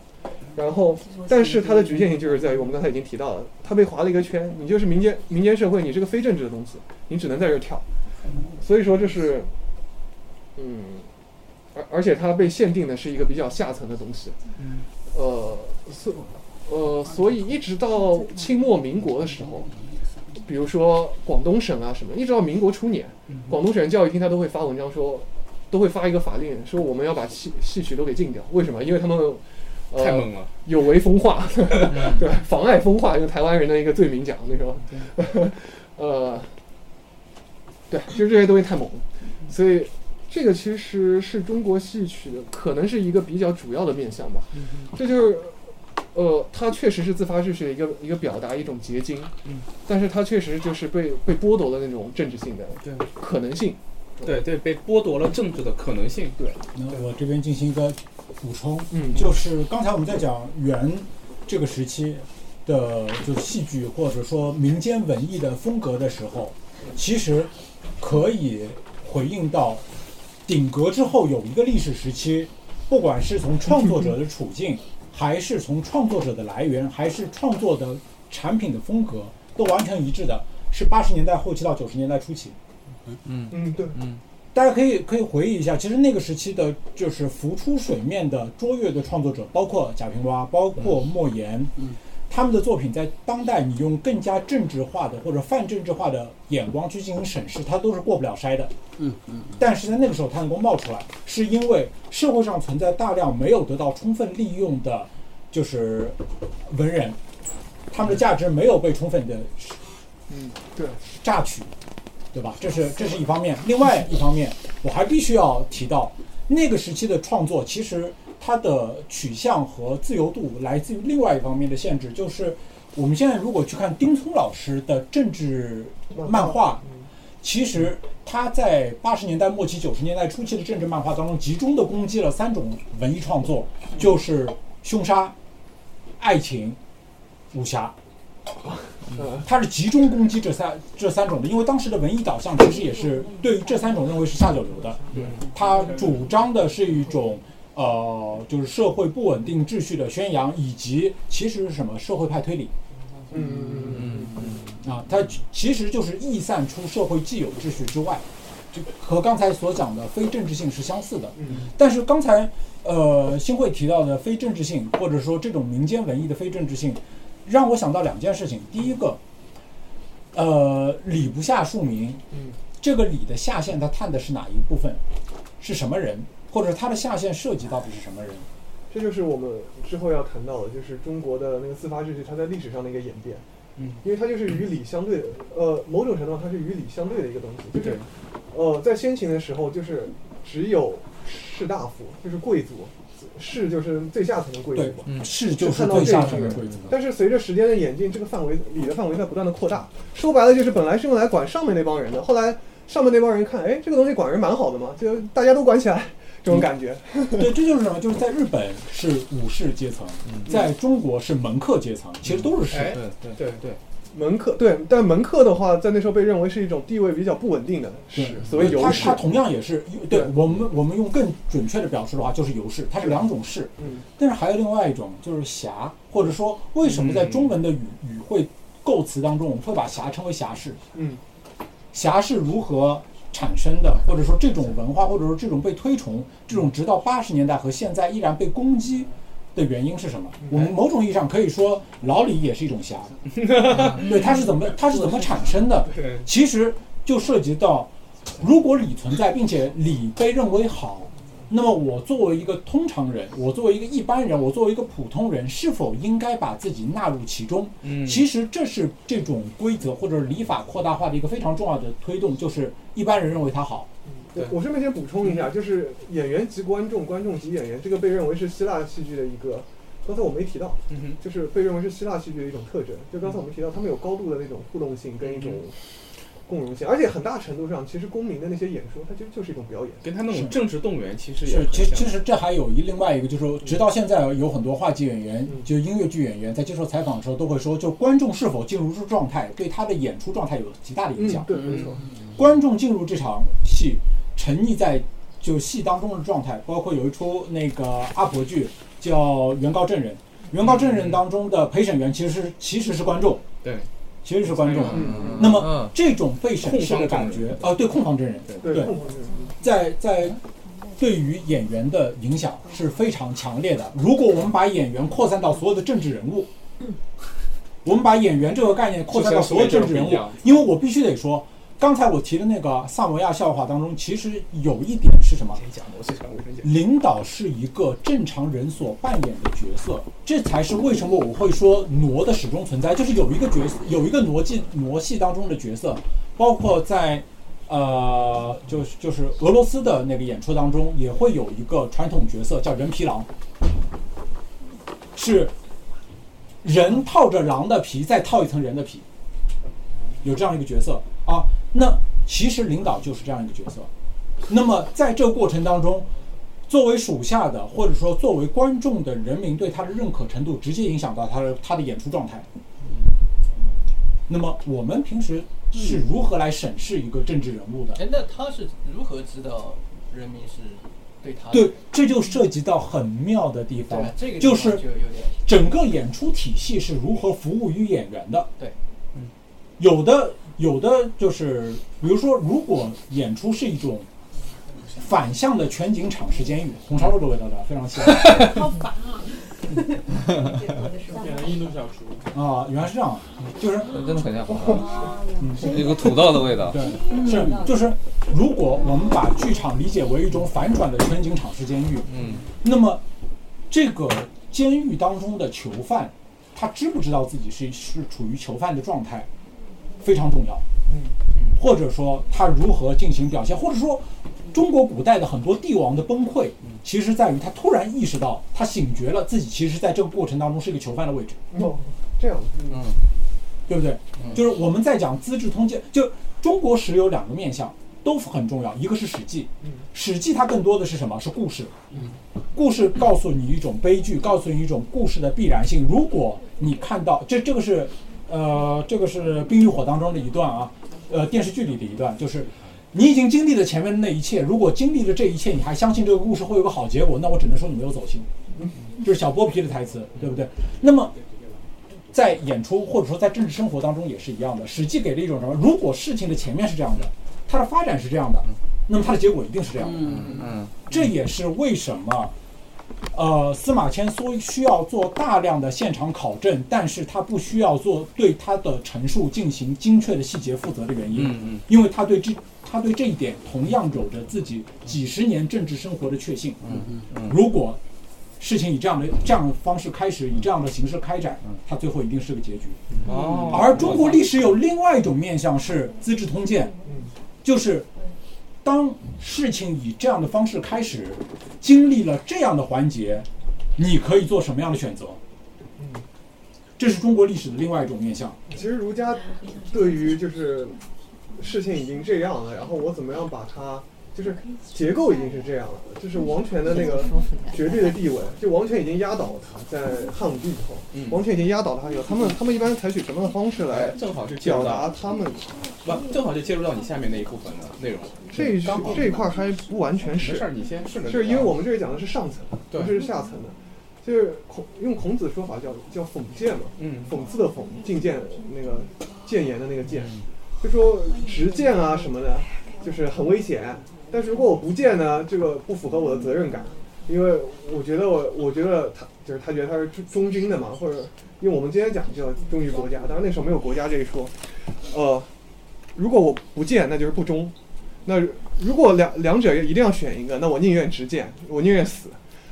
然后，但是它的局限性就是在于我们刚才已经提到了，它被划了一个圈，你就是民间民间社会，你是个非政治的东西，你只能在这儿跳。所以说这是，嗯，而而且它被限定的是一个比较下层的东西。呃，所呃，所以一直到清末民国的时候，比如说广东省啊什么，一直到民国初年，广东省教育厅他都会发文章说，都会发一个法令说我们要把戏戏曲都给禁掉。为什么？因为他们、呃、太猛了，有违风化，对，妨碍风化，用台湾人的一个罪名讲那时候，呃，对，就是这些东西太猛了，所以这个其实是中国戏曲的可能是一个比较主要的面向吧，这就是。呃，它确实是自发秩序的一个一个表达，一种结晶，但是它确实就是被被剥夺了那种政治性的可能性。对对，被剥夺了政治的可能性。对，那我这边进行一个补充，嗯就是刚才我们在讲元这个时期的，就是戏剧或者说民间文艺的风格的时候，其实可以回应到顶格之后有一个历史时期，不管是从创作者的处境，还是从创作者的来源，还是创作的产品的风格，都完全一致的，是八十年代后期到九十年代初期。嗯嗯，对，嗯。大家可以可以回忆一下，其实那个时期的，就是浮出水面的卓越的创作者，包括贾平凹，包括莫言，他们的作品在当代，你用更加政治化的或者泛政治化的眼光去进行审视，它都是过不了筛的。嗯嗯，但是在那个时候，它能够冒出来，是因为社会上存在大量没有得到充分利用的，就是文人，他们的价值没有被充分的嗯，对，榨取，对吧？这是这是一方面。另外一方面，我还必须要提到，那个时期的创作，其实它的取向和自由度来自于另外一方面的限制，就是我们现在如果去看丁聪老师的政治漫画，其实他在八十年代末期、九十年代初期的政治漫画当中，集中的攻击了三种文艺创作，就是凶杀、爱情、武侠。他是集中攻击这三这三种的，因为当时的文艺导向其实也是对于这三种认为是下九流的。他主张的是一种呃，就是社会不稳定秩序的宣扬，以及其实是什么社会派推理。嗯嗯嗯嗯啊，它其实就是逸散出社会既有秩序之外，就和刚才所讲的非政治性是相似的。嗯但是刚才呃新会提到的非政治性，或者说这种民间文艺的非政治性，让我想到两件事情。第一个，呃，礼不下庶民，嗯这个礼的下限它探的是哪一部分？是什么人？或者它的下限涉及到底是什么人？这就是我们之后要谈到的，就是中国的那个司法秩序它在历史上的一个演变。嗯，因为它就是与礼相对的，呃，某种程度上它是与礼相对的一个东西。就是，呃，在先秦的时候，就是只有士大夫，就是贵族，士就是最下层的贵族嘛。对，士就是最下层层的贵族。但是随着时间的演进，这个范围里的范围在不断的扩大。说白了就是本来是用来管上面那帮人的，后来上面那帮人看，哎，这个东西管人蛮好的嘛，就大家都管起来，这种感觉。对，这就是什么？就是在日本是武士阶层，在中国是门客阶层，其实都是士。哎对对对，门客对，但门客的话，在那时候被认为是一种地位比较不稳定的是，所谓游士它它。同样也是对我们我们用更准确的表述的话，就是游士，它是两种士。嗯但是还有另外一种就是侠，或者说为什么在中文的语语汇构词当中，我们会把侠称为侠士？嗯，侠是如何产生的，或者说这种文化，或者说这种被推崇，这种直到八十年代和现在依然被攻击的原因是什么？我们某种意义上可以说，老李也是一种侠。对，他是怎么他是怎么产生的？其实就涉及到，如果理存在，并且理被认为好，那么我作为一个通常人，我作为一个一般人，我作为一个普通人，是否应该把自己纳入其中？嗯其实这是这种规则或者礼法扩大化的一个非常重要的推动，就是一般人认为它好。我我顺便先补充一下，就是演员及观众，观众及演员，这个被认为是希腊戏剧的一个，刚才我没提到，嗯就是被认为是希腊戏剧的一种特征。就刚才我们提到，他们有高度的那种互动性跟一种共融性，而且很大程度上，其实公民的那些演说，它其实就是一种表演。跟他那种政治动员其实也是，其实其实这还有一另外一个，就是说，直到现在有很多话剧演员，嗯就音乐剧演员，在接受采访的时候都会说，就观众是否进入这状态，对他的演出状态有极大的影响嗯，。对，没错。观众进入这场戏，沉溺在就戏当中的状态，包括有一出那个阿婆剧叫《原告证人》，原告证人当中的陪审员其实是其实是观众，对，其实是观众。嗯那么这种被审视的感觉，啊，对，控方证人，对，对。在在对于演员的影响是非常强烈的。如果我们把演员扩散到所有的政治人物，我们把演员这个概念扩散到所有政治人物因为我必须得说，刚才我提的那个萨摩亚笑话当中，其实有一点是什么？领导是一个正常人所扮演的角色，这才是为什么我会说挪的始终存在，就是有一个角色，有一个挪进挪戏当中的角色，包括在呃，就是就是俄罗斯的那个演出当中，也会有一个传统角色叫人皮狼，是人套着狼的皮，再套一层人的皮，有这样一个角色啊。那其实领导就是这样一个角色。那么在这个过程当中，作为属下的，或者说作为观众的人民对他的认可程度，直接影响到他的他的演出状态。那么我们平时是如何来审视一个政治人物的？哎，那他是如何知道人民是对他对，这就涉及到很妙的地方？这个就是整个演出体系是如何服务于演员的。对，有的有的就是，比如说，如果演出是一种反向的全景场式监狱，红烧肉的味道的非常香。好烦啊！演了印度小厨，啊，原来是这样，就是真的很像嗯，有个土豆的味道。对，是就是，如果我们把剧场理解为一种反转的全景场式监狱，嗯，那么这个监狱当中的囚犯，他知不知道自己是是处于囚犯的状态，非常重要。嗯，或者说他如何进行表现，或者说中国古代的很多帝王的崩溃，其实在于他突然意识到，他醒觉了自己其实在这个过程当中是一个囚犯的位置。哦，这样，嗯，对不对？就是我们在讲《资治通鉴》，就中国史有两个面向都很重要，一个是《史记》，《史记》它更多的是什么？是故事。故事告诉你一种悲剧，告诉你一种故事的必然性。如果你看到这，这个是，呃，这个是《冰与火》当中的一段啊，呃，电视剧里的一段，就是你已经经历了前面的那一切，如果经历了这一切，你还相信这个故事会有个好结果，那我只能说你没有走心。就是小剥皮的台词，对不对？那么。在演出或者说在政治生活当中也是一样的，《史记》给了一种什么？如果事情的前面是这样的，它的发展是这样的，那么它的结果一定是这样的。嗯这也是为什么，呃，司马迁说需要做大量的现场考证，但是他不需要做对他的陈述进行精确的细节负责的原因。嗯嗯因为他对这他对这一点同样有着自己几十年政治生活的确信。嗯嗯如果事情以这样的这样的方式开始，以这样的形式开展，它最后一定是个结局。哦而中国历史有另外一种面向是《资治通鉴》，就是当事情以这样的方式开始，经历了这样的环节，你可以做什么样的选择？嗯这是中国历史的另外一种面向。其实儒家对于就是事情已经这样了，然后我怎么样把它就是结构已经是这样了，就是王权的那个绝对的地位，就王权已经压倒了他，在汉武帝以后，嗯王权已经压倒了他以后，他们他们一般采取什么样的方式来哎，正好就表达他们不，正好就介入到你下面那一部分的内容。这这一块还不完全没是事儿，你先顺着。是因为我们这里讲的是上层，对不是下层的。就是孔用孔子说法叫叫讽谏嘛，嗯讽刺的讽，进谏那个谏言的那个谏，就说直谏啊什么的，就是很危险。但是如果我不见呢，这个不符合我的责任感，因为我觉得我我觉得他就是他觉得他是忠忠君的嘛，或者因为我们今天讲叫忠于国家，当然那时候没有国家这一说，呃，如果我不见，那就是不忠。那如果两两者一定要选一个，那我宁愿直谏，我宁愿死。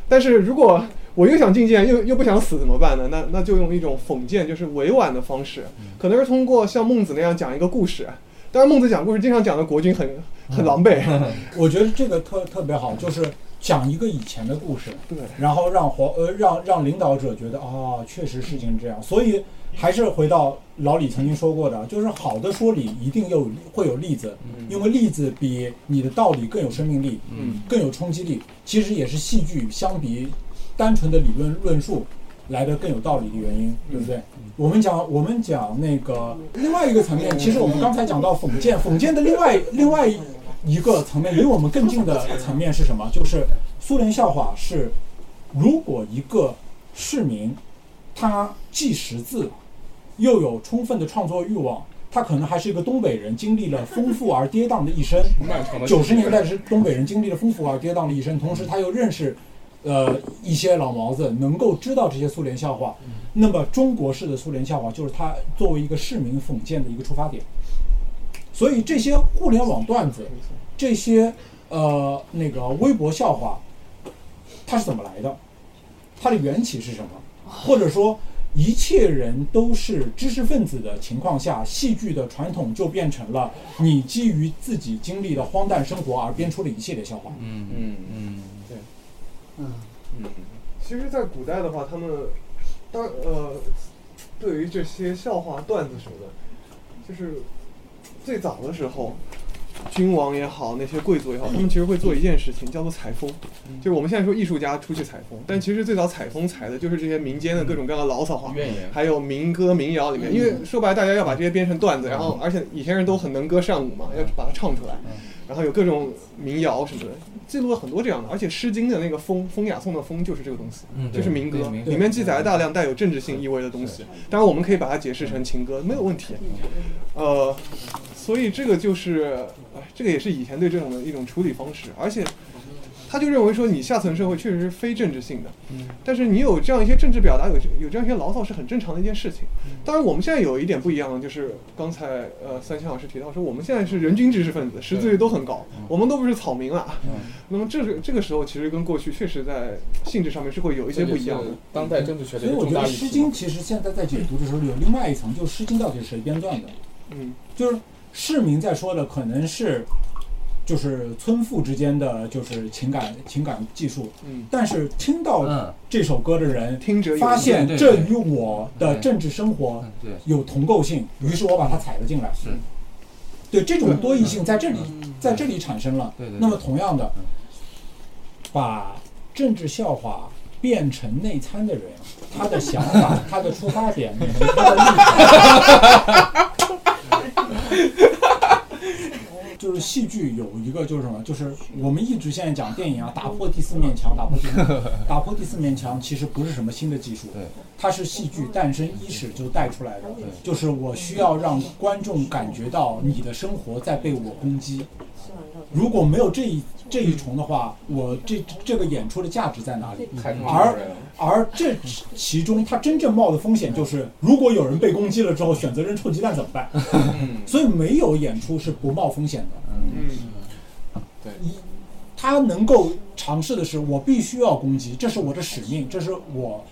但是如果我又想进谏，又又不想死怎么办呢？那那就用一种讽谏，就是委婉的方式，可能是通过像孟子那样讲一个故事。当然，孟子讲故事经常讲的国君很很狼狈。我觉得这个特特别好，就是讲一个以前的故事，对，然后让黄呃让让领导者觉得啊，确实事情是这样，所以还是回到老李曾经说过的，就是好的说理一定有会有例子，因为例子比你的道理更有生命力，嗯，更有冲击力。其实也是戏剧相比单纯的理论论述来的更有道理的原因，对不对？我们讲我们讲那个另外一个层面，其实我们刚才讲到讽谏，讽谏的另外另外一个层面，离我们更近的 层面是什么？就是苏联笑话是，如果一个市民他既识字，又有充分的创作欲望，他可能还是一个东北人，经历了丰富而跌宕的一生。九十年代是东北人经历了丰富而跌宕的一生，同时他又认识，呃一些老毛子，能够知道这些苏联笑话。那么中国式的苏联笑话就是他作为一个市民讽谏的一个出发点。所以这些互联网段子，这些呃那个微博笑话，它是怎么来的？它的缘起是什么？或者说，一切人都是知识分子的情况下，戏剧的传统就变成了你基于自己经历的荒诞生活而编出的一系列笑话。嗯嗯嗯对，嗯，嗯其实，在古代的话，他们当呃，对于这些笑话、段子什么的，就是最早的时候，君王也好，那些贵族也好，他们其实会做一件事情，叫做采风。就是我们现在说艺术家出去采风，但其实最早采风采的就是这些民间的各种各样的牢骚话，还有民歌民谣里面。因为说白了，大家要把这些编成段子，然后而且以前人都很能歌善舞嘛，要把它唱出来。然后有各种民谣什么的，记录了很多这样的，而且《诗经》的那个风风雅颂的风就是这个东西，嗯就是民歌里面记载了大量带有政治性意味的东西。当然，我们可以把它解释成情歌，没有问题。呃，所以这个就是，哎，这个也是以前对这种的一种处理方式，而且他就认为说，你下层社会确实是非政治性的，但是你有这样一些政治表达，有有这样一些牢骚是很正常的一件事情。当然，我们现在有一点不一样的，就是刚才呃三千老师提到说，我们现在是人均知识分子，识字率都很高，我们都不是草民了。那么这个这个时候，其实跟过去确实在性质上面是会有一些不一样的。当代政治学的所以我觉得《诗经》。其实现在在解读的时候有另外一层，就是《诗经》到底是谁编撰的？嗯，就是市民在说的可能是就是村妇之间的就是情感情感技术，嗯。但是听到嗯，这首歌的人听者发现这与我的政治生活有同构性，于是我把它采了进来。是，对这种多义性在这里在这里产生了。对对对。那么同样的，把政治笑话变成内参的人，他的想法、他的出发点以及他的立场。就是戏剧有一个就是什么，就是我们一直现在讲电影啊，打破第四面墙，打破第四 打破第四面墙，其实不是什么新的技术，它是戏剧诞生伊始就带出来的，就是我需要让观众感觉到你的生活在被我攻击，如果没有这一这一重的话，我这这个演出的价值在哪里？而。而这其中，它真正冒的风险就是，如果有人被攻击了之后选择扔臭鸡蛋怎么办？嗯所以没有演出是不冒风险的。嗯，对，他能够尝试的是，我必须要攻击，这是我的使命，这是我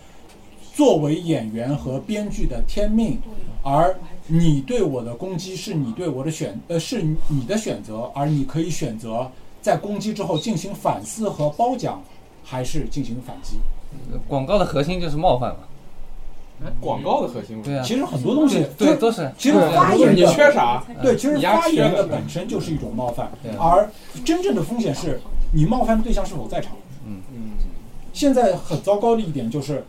作为演员和编剧的天命。而你对我的攻击是你对我的选，呃，是你的选择，而你可以选择在攻击之后进行反思和褒奖，还是进行反击。广告的核心就是冒犯嘛。广告的核心，对啊，其实很多东西，对，都是。其实发言你缺啥？对，其实发言缺的的本身就是一种冒犯，而真正的风险是你冒犯的对象是否在场。嗯。嗯，现在很糟糕的一点就是，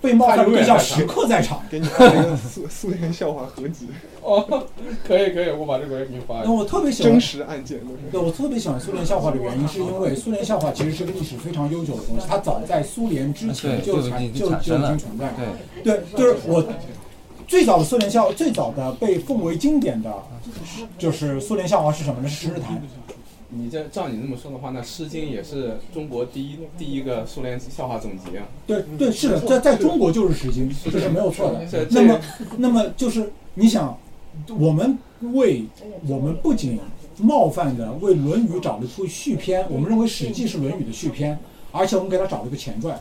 被冒犯的对象时刻在场。给你发一个苏苏联笑话合集，哦，可以可以，我把这个给你发一那下。我特别喜欢真，实案件。对我特别喜欢苏联笑话的原因，是因为苏联笑话其实是个历史非常悠久的东西，它早在苏联之前就就产就就已经存在。对，对，就是我最早的苏联笑，最早的被奉为经典的，就是苏联笑话是什么呢？是十日谈。你这照你这么说的话，那《诗经》也是中国第一第一个苏联笑话总集啊。对对，是的，在在中国就是诗经，这是没有错的。那么，那么就是你想，我们为我们不仅冒犯的为《论语》找了一出续篇，我们认为《史记》是《论语》的续篇，而且我们给它找了一个前传，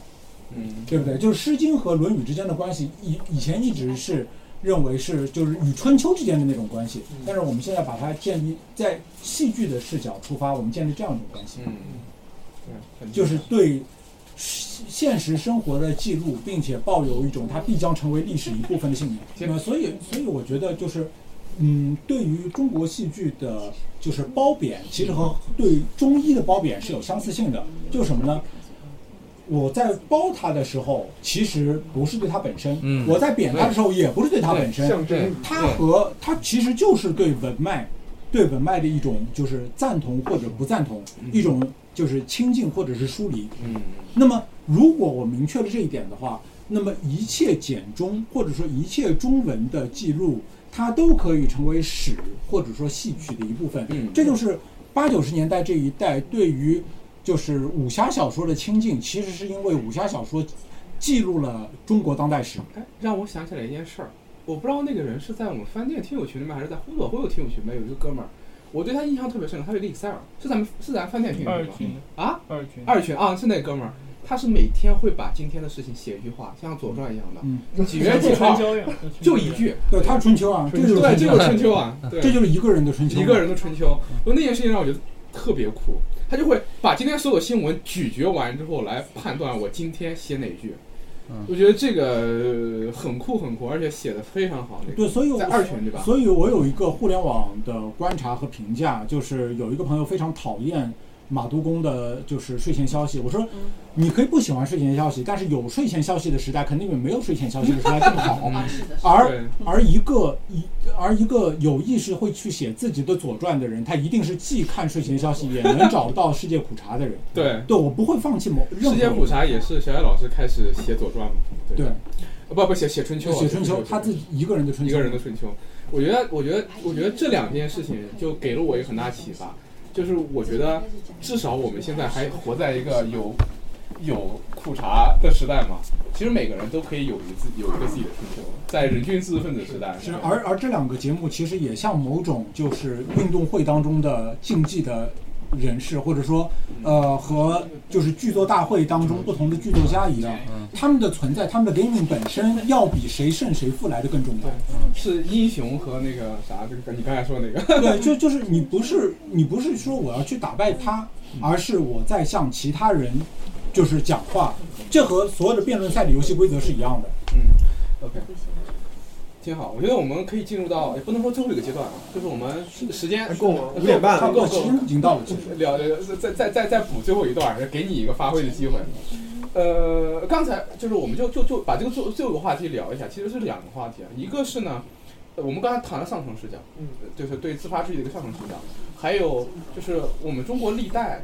嗯，对不对？就是《诗经》和《论语》之间的关系，以以前一直是认为是就是与春秋之间的那种关系，但是我们现在把它建立在戏剧的视角出发，我们建立这样一种关系。嗯，对，很就是对现实生活的记录，并且抱有一种它必将成为历史一部分的信念。那么，所以，所以我觉得就是，嗯，对于中国戏剧的，就是褒贬，其实和对中医的褒贬是有相似性的。就是什么呢？我在褒它的时候，其实不是对它本身；嗯我在贬它的时候，也不是对它本身。它和它其实就是对文脉，对文脉的一种就是赞同或者不赞同，一种就是亲近或者是疏离。嗯，那么，如果我明确了这一点的话，那么一切简中或者说一切中文的记录，它都可以成为史或者说戏曲的一部分。嗯这就是八九十年代这一代对于就是武侠小说的亲近，其实是因为武侠小说记录了中国当代史。哎，让我想起来一件事儿，我不知道那个人是在我们饭店听友群里面，还是在呼左呼右听友群里面，有一个哥们儿，我对他印象特别深刻，他是个 Excel，是咱们是咱饭店听友群吗？二群啊，二群二群啊，是那个哥们儿，他是每天会把今天的事情写一句话，像《左传》一样的，嗯，几月几号，就一句，对，他是春秋啊，这就是对，春秋这就是春秋啊，对，这就是一个人的春秋，一个人的春秋。就那件事情让我觉得特别酷，他就会把今天所有新闻咀嚼完之后来判断我今天写哪句。我觉得这个很酷很酷，而且写的非常好。那个对，所以我在二群对吧？所以我有一个互联网的观察和评价，就是有一个朋友非常讨厌马都工的，就是睡前消息。我说，你可以不喜欢睡前消息，但是有睡前消息的时代，肯定比没有睡前消息的时代更好。而而一个一而一个有意识会去写自己的左传的人，他一定是既看睡前消息，也能找到世界苦茶的人。对，对我不会放弃某任何世界苦茶也是小野老师开始写左传嘛？对呃不不写写春秋啊，写春秋，他自己一个人的春秋，一个人的春秋。我觉得，我觉得，我觉得这两件事情就给了我一个很大启发，就是我觉得至少我们现在还活在一个有有苦茶的时代嘛。其实每个人都可以有一自有一个自己的春秋，在人均知识分子时代。是，而而这两个节目其实也像某种就是运动会当中的竞技的人士，或者说呃和就是剧作大会当中不同的剧作家一样，他们的存在，他们的 gaming 本身要比谁胜谁负来的更重要。是英雄和那个啥，这个你刚才说的那个，对，就就是你不是你不是说我要去打败他，而是我在向其他人就是讲话，这和所有的辩论赛的游戏规则是一样的。嗯，OK，挺好。我觉得我们可以进入到，也不能说最后一个阶段啊，就是我们时时间还够吗五点半了差不多，已经到了。其实聊再再再再补最后一段，给你一个发挥的机会。呃，刚才就是我们就就就把这个最最后一个话题聊一下，其实是两个话题啊，一个是呢，呃我们刚才谈了上层视角，嗯，就是对自发秩序的一个上层视角，还有就是我们中国历代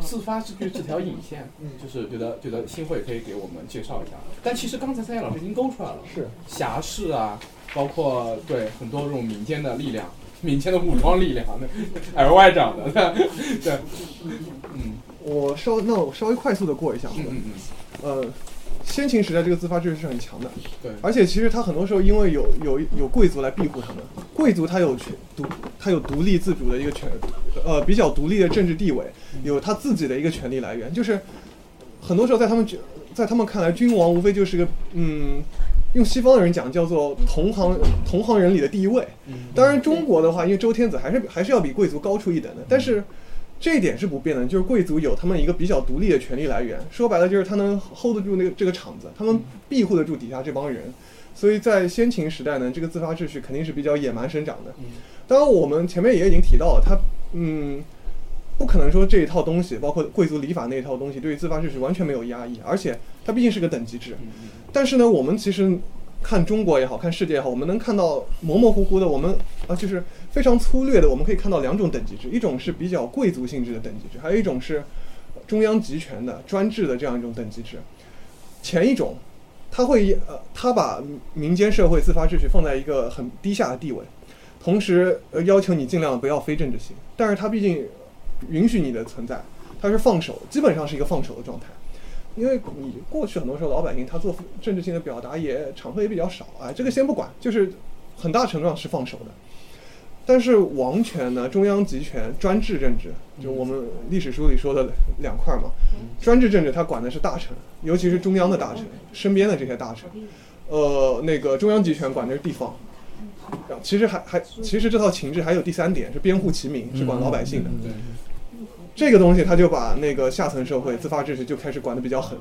自发秩序这条引线，嗯就是觉得觉得新会可以给我们介绍一下。但其实刚才三叶老师已经勾出来了，是侠士啊，包括对很多这种民间的力量，民间的武装力量，那 L Y 长的，对，嗯我稍那我稍微快速的过一下。嗯嗯嗯，呃，先秦时代这个自发秩序是很强的，对，而且其实他很多时候因为有有有贵族来庇护他们，贵族他有权独他有独立自主的一个权，呃比较独立的政治地位，有他自己的一个权利来源，就是很多时候在他们觉在他们看来，君王无非就是个嗯。用西方的人讲叫做同行同行人里的第一位，当然中国的话，因为周天子还是还是要比贵族高出一等的，但是这一点是不变的，就是贵族有他们一个比较独立的权利来源，说白了就是他能 hold 得住那个这个场子，他们庇护得住底下这帮人，所以在先秦时代呢，这个自发秩序肯定是比较野蛮生长的。当然，我们前面也已经提到了，它嗯，不可能说这一套东西，包括贵族礼法那一套东西，对于自发秩序完全没有压抑，而且它毕竟是个等级制。但是呢，我们其实看中国也好看世界也好，我们能看到模模糊糊的，我们啊就是非常粗略的，我们可以看到两种等级制，一种是比较贵族性质的等级制，还有一种是中央集权的专制的这样一种等级制。前一种，它会呃，它把民间社会自发秩序放在一个很低下的地位，同时呃要求你尽量不要非政治性，但是它毕竟允许你的存在，它是放手，基本上是一个放手的状态。因为你过去很多时候老百姓他做政治性的表达也场合也比较少啊，这个先不管，就是很大程度上是放手的。但是王权呢，中央集权、专制政治，就我们历史书里说的两块嘛。专制政治它管的是大臣，尤其是中央的大臣，身边的这些大臣。呃，那个中央集权管的是地方。其实还还其实这套情制还有第三点是编户齐民，是管老百姓的。这个东西他就把那个下层社会自发秩序就开始管得比较狠，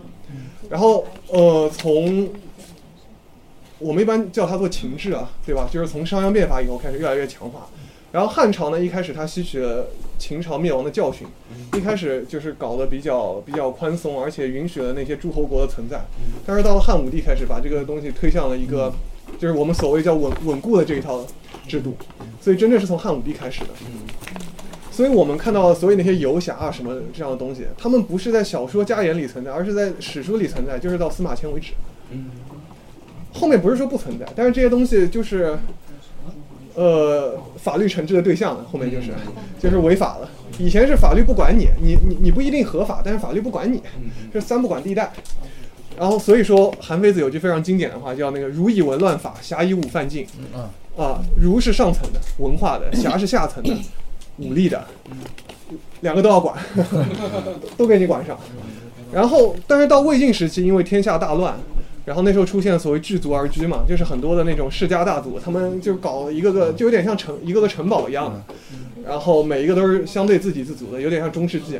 然后呃从我们一般叫它做情制啊，对吧？就是从商鞅变法以后开始越来越强化，然后汉朝呢一开始他吸取了秦朝灭亡的教训，一开始就是搞得比较比较宽松，而且允许了那些诸侯国的存在，但是到了汉武帝开始把这个东西推向了一个就是我们所谓叫稳稳固的这一套制度，所以真正是从汉武帝开始的。所以我们看到所有那些游侠啊什么这样的东西，他们不是在小说家言里存在，而是在史书里存在，就是到司马迁为止。后面不是说不存在，但是这些东西就是，呃，法律惩治的对象了。后面就是，就是违法了。以前是法律不管你，你你你不一定合法，但是法律不管你，这三不管地带。然后所以说，韩非子有句非常经典的话，叫那个“儒以文乱法，侠以武犯禁”。嗯啊，儒是上层的文化的，侠是下层的武力的，两个都要管，都给你管上。然后，但是到魏晋时期，因为天下大乱，然后那时候出现所谓聚族而居嘛，就是很多的那种世家大族，他们就搞一个个，就有点像城一个个城堡一样的，然后每一个都是相对自给自足的，有点像中世纪。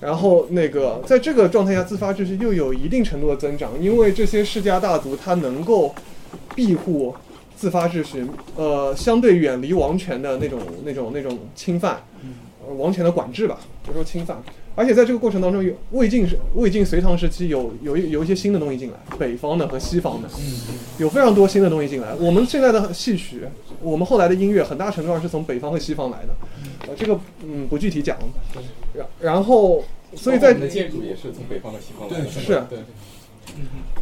然后那个在这个状态下，自发秩序又有一定程度的增长，因为这些世家大族他能够庇护自发秩序，呃，相对远离王权的那种、那种、那种侵犯，呃王权的管制吧，不说侵犯。而且在这个过程当中，有魏晋时、魏晋隋唐时期有有一有一些新的东西进来，北方的和西方的，有非常多新的东西进来。我们现在的戏曲，我们后来的音乐，很大程度上是从北方和西方来的。呃，这个嗯不具体讲。然然后，所以在我们的建筑也是从北方和西方来的，对是对，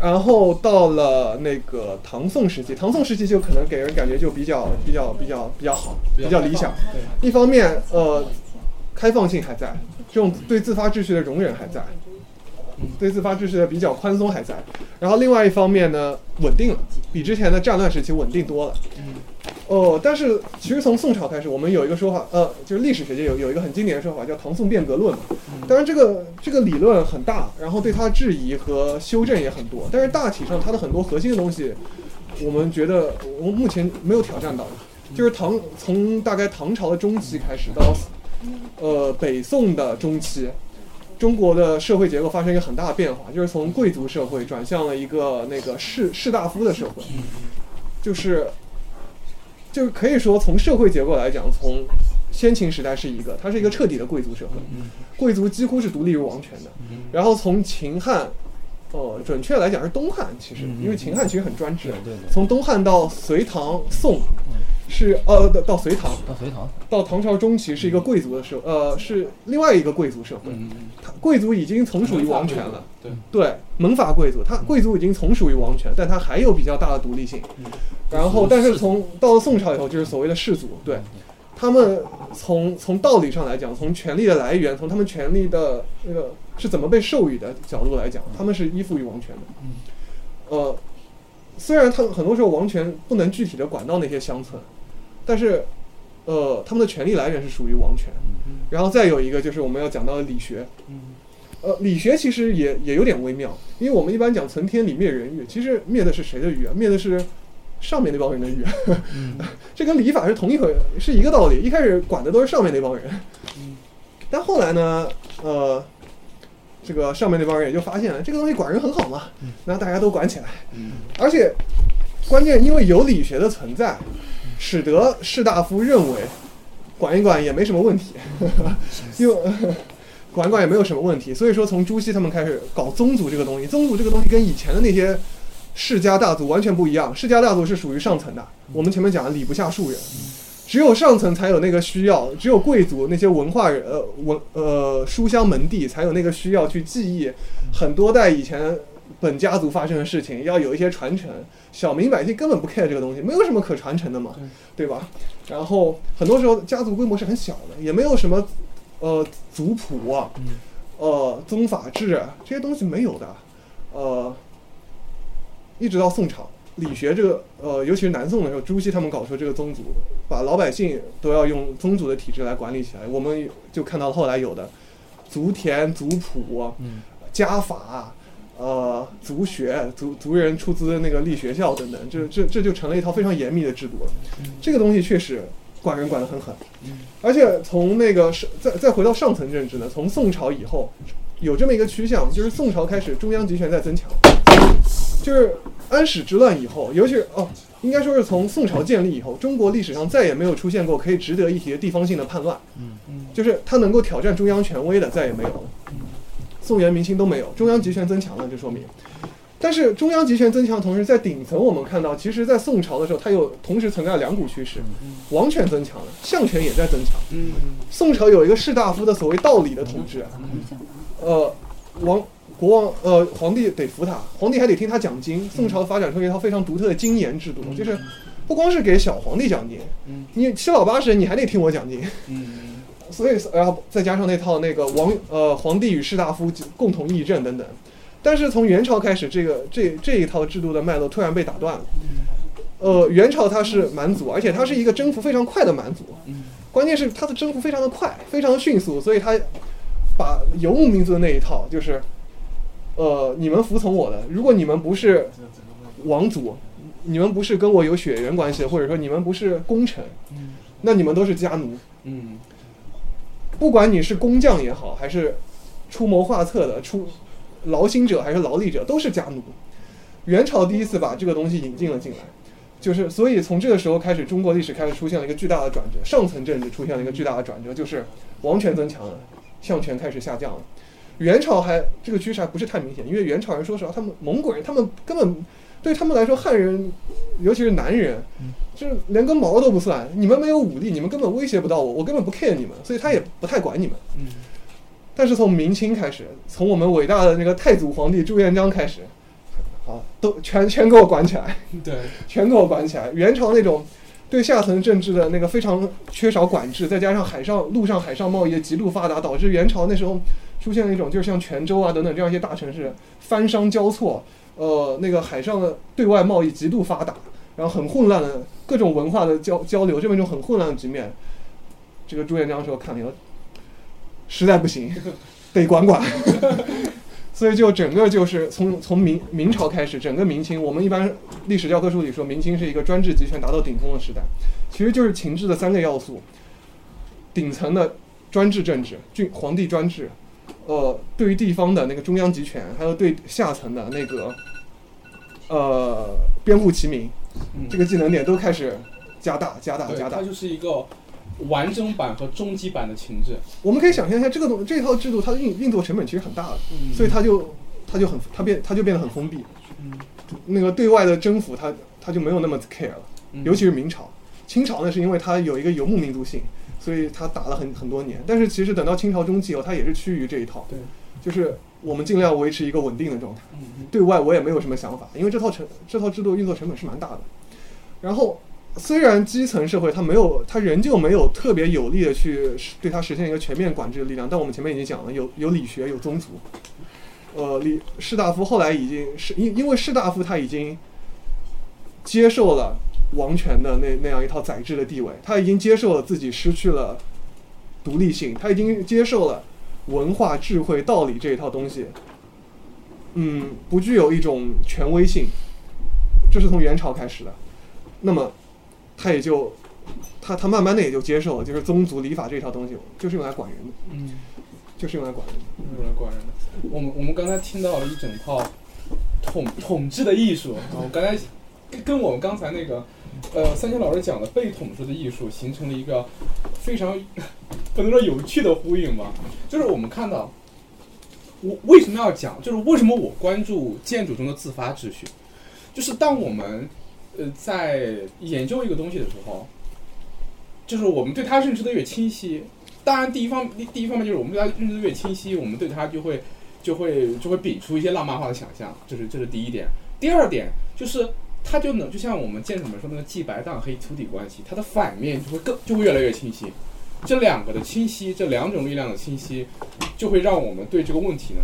然后到了那个唐宋时期，唐宋时期就可能给人感觉就比较比较比较比较好，比较理想。一方面，呃，开放性还在，这种对自发秩序的容忍还在，对自发秩序的比较宽松还在。然后另外一方面呢，稳定了，比之前的战乱时期稳定多了。哦，但是其实从宋朝开始，我们有一个说法，呃，就是历史学界有有一个很经典的说法，叫唐宋变革论嘛。当然，这个这个理论很大，然后对它质疑和修正也很多。但是大体上，它的很多核心的东西，我们觉得我们目前没有挑战到。就是唐从大概唐朝的中期开始到呃北宋的中期，中国的社会结构发生一个很大的变化，就是从贵族社会转向了一个那个士士大夫的社会，就是就是可以说从社会结构来讲，从先秦时代是一个，它是一个彻底的贵族社会，贵族几乎是独立于王权的。然后从秦汉，呃，准确来讲是东汉，其实因为秦汉其实很专制，从东汉到隋唐宋。是呃，到到隋唐，到隋唐，到唐朝中期是一个贵族的社，呃，是另外一个贵族社会。他贵族已经从属于王权了，对。对，门阀贵族，他贵族已经从属于王权，但他还有比较大的独立性。然后，但是从到了宋朝以后，就是所谓的士族，对，他们从从道理上来讲，从权力的来源，从他们权力的那个是怎么被授予的角度来讲，他们是依附于王权的。呃，虽然他们很多时候王权不能具体的管到那些乡村。但是，呃，他们的权力来源是属于王权，然后再有一个就是我们要讲到的理学，呃，理学其实也也有点微妙，因为我们一般讲存天理灭人欲，其实灭的是谁的欲啊？灭的是上面那帮人的欲，这跟礼法是同一回，是一个道理。一开始管的都是上面那帮人，但后来呢，呃，这个上面那帮人也就发现了这个东西管人很好嘛，那大家都管起来，而且关键因为有理学的存在。使得士大夫认为，管一管也没什么问题，就管一管也没有什么问题。所以说，从朱熹他们开始搞宗族这个东西，宗族这个东西跟以前的那些世家大族完全不一样。世家大族是属于上层的，我们前面讲的礼不下庶人，只有上层才有那个需要，只有贵族那些文化人呃文呃书香门第才有那个需要去记忆很多代以前。本家族发生的事情要有一些传承，小民百姓根本不 care 这个东西，没有什么可传承的嘛，对吧？然后很多时候家族规模是很小的，也没有什么，呃，族谱啊，呃，宗法制这些东西没有的，呃，一直到宋朝，理学这个，呃，尤其是南宋的时候，朱熹他们搞出这个宗族，把老百姓都要用宗族的体制来管理起来，我们就看到后来有的族田、族谱、家法。呃，族学、族族人出资那个立学校等等，这这这就成了一套非常严密的制度了。这个东西确实管人管得很狠，而且从那个上再再回到上层政治呢，从宋朝以后有这么一个趋向，就是宋朝开始中央集权在增强，就是安史之乱以后，尤其是哦，应该说是从宋朝建立以后，中国历史上再也没有出现过可以值得一提的地方性的叛乱，就是它能够挑战中央权威的再也没有了。宋元明清都没有，中央集权增强了，就说明。但是中央集权增强的同时，在顶层我们看到，其实，在宋朝的时候，它有同时存在两股趋势：王权增强了，相权也在增强。宋朝有一个士大夫的所谓道理的统治，呃，王国王呃皇帝得服他，皇帝还得听他讲经。宋朝发展出一套非常独特的经言制度，就是不光是给小皇帝讲经，你七老八十你还得听我讲经。所以，然后再加上那套那个王呃皇帝与士大夫共同议政等等，但是从元朝开始，这个这这一套制度的脉络突然被打断了。呃，元朝它是蛮族，而且它是一个征服非常快的蛮族，关键是它的征服非常的快，非常的迅速，所以它把游牧民族的那一套，就是呃你们服从我的，如果你们不是王族，你们不是跟我有血缘关系，或者说你们不是功臣，那你们都是家奴。嗯。不管你是工匠也好，还是出谋划策的出劳心者，还是劳力者，都是家奴。元朝第一次把这个东西引进了进来，就是所以从这个时候开始，中国历史开始出现了一个巨大的转折，上层政治出现了一个巨大的转折，就是王权增强了，相权开始下降了。元朝还这个趋势还不是太明显，因为元朝人说实话，他们蒙古人，他们根本对他们来说，汉人尤其是男人。就是连根毛都不算，你们没有武力，你们根本威胁不到我，我根本不 care 你们，所以他也不太管你们。嗯。但是从明清开始，从我们伟大的那个太祖皇帝朱元璋开始，好，都全全给我管起来。对，全给我管起来。元朝那种对下层政治的那个非常缺少管制，再加上海上、陆上、海上贸易极度发达，导致元朝那时候出现了一种，就是像泉州啊等等这样一些大城市，番商交错，呃，那个海上的对外贸易极度发达。然后很混乱的各种文化的交交流，这么一种很混乱的局面，这个朱元璋说看了以后，实在不行，得管管。所以就整个就是从从明明朝开始，整个明清，我们一般历史教科书里说明清是一个专制集权达到顶峰的时代，其实就是秦制的三个要素：顶层的专制政治，君皇帝专制，呃，对于地方的那个中央集权，还有对下层的那个呃边户齐民，嗯这个技能点都开始加大、加大、加大它。就是一个完整版和终极版的秦制。我们可以想象一下，这个东这套制度它的运运作成本其实很大的，嗯所以它就它就很它变它就变得很封闭。嗯那个对外的征服它它就没有那么 care 了，嗯尤其是明朝。清朝呢，是因为它有一个游牧民族性，所以他打了很很多年。但是其实等到清朝中期以后，他也是趋于这一套，对，就是我们尽量维持一个稳定的状态。嗯对外我也没有什么想法，因为这套成这套制度运作成本是蛮大的。然后虽然基层社会他没有，他仍旧没有特别有力的去对他实现一个全面管制的力量，但我们前面已经讲了，有有理学，有宗族。呃，李士大夫后来已经是因因为士大夫他已经接受了王权的那那样一套宰制的地位，他已经接受了自己失去了独立性，他已经接受了文化、智慧、道理这一套东西，嗯，不具有一种权威性，这是从元朝开始的。那么，他也就他他慢慢的也就接受了，就是宗族礼法这一套东西，就是用来管人的，嗯，就是用来管人的。用来管人的。我们我们刚才听到了一整套统统治的艺术啊，我刚才跟跟我们刚才那个呃三千老师讲的被统治的艺术形成了一个非常不能说有趣的呼应吧，就是我们看到。我为什么要讲？就是为什么我关注建筑中的自发秩序？就是当我们呃在研究一个东西的时候，就是我们对它认知的越清晰，当然第一方第一方面就是我们对它认知的越清晰，我们对它就会就会就会摒出一些浪漫化的想象，这是这是第一点。第二点就是它就能就像我们建筑里面说那个既白荡黑粗底关系，它的反面就会更就会越来越清晰。这两个的清晰，这两种力量的清晰，就会让我们对这个问题呢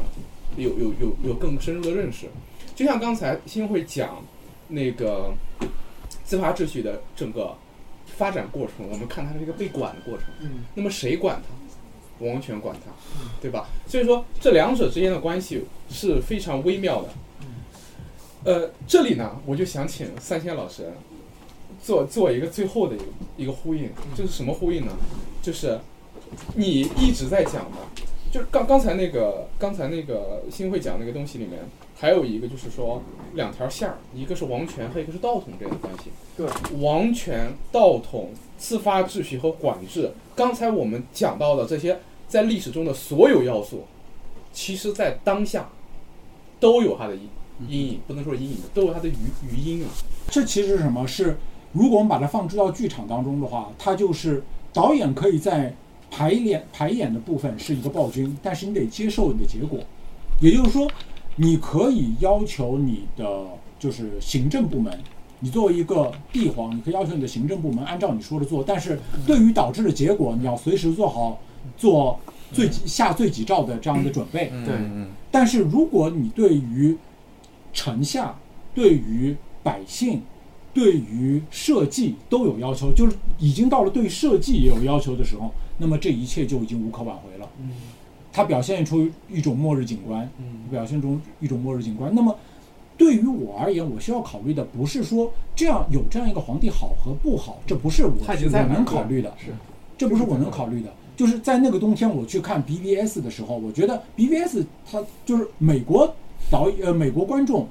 有有有有更深入的认识。就像刚才新会讲那个自发秩序的整个发展过程，我们看它是一个被管的过程。嗯，那么谁管它？王权管它，对吧？所以说这两者之间的关系是非常微妙的。呃，这里呢，我就想请三千老师做做一个最后的一个一个呼应，这是什么呼应呢？就是你一直在讲的，就是刚刚才那个刚才那个新会讲那个东西里面，还有一个就是说两条线儿，一个是王权和一个是道统之间的关系。对，王权、道统、自发秩序和管制，刚才我们讲到的这些在历史中的所有要素，其实在当下都有它的阴阴影，不能说阴影，都有它的余余音啊。这其实是什么？是如果我们把它放置到剧场当中的话，它就是导演可以在排演排演的部分是一个暴君，但是你得接受你的结果。也就是说，你可以要求你的就是行政部门，你作为一个帝皇，你可以要求你的行政部门按照你说的做，但是对于导致的结果，你要随时做好做最下最急兆的这样的准备。嗯对嗯但是如果你对于臣下、对于百姓、对于社稷都有要求，就是已经到了对社稷也有要求的时候，那么这一切就已经无可挽回了。嗯它表现出一种末日景观，嗯表现出一种末日景观。那么对于我而言，我需要考虑的不是说这样有这样一个皇帝好和不好，这不是我我能考虑的。是，这不是我能考虑的。就是在那个冬天，我去看 BBS 的时候，我觉得 BBS 它就是美国导呃美国观众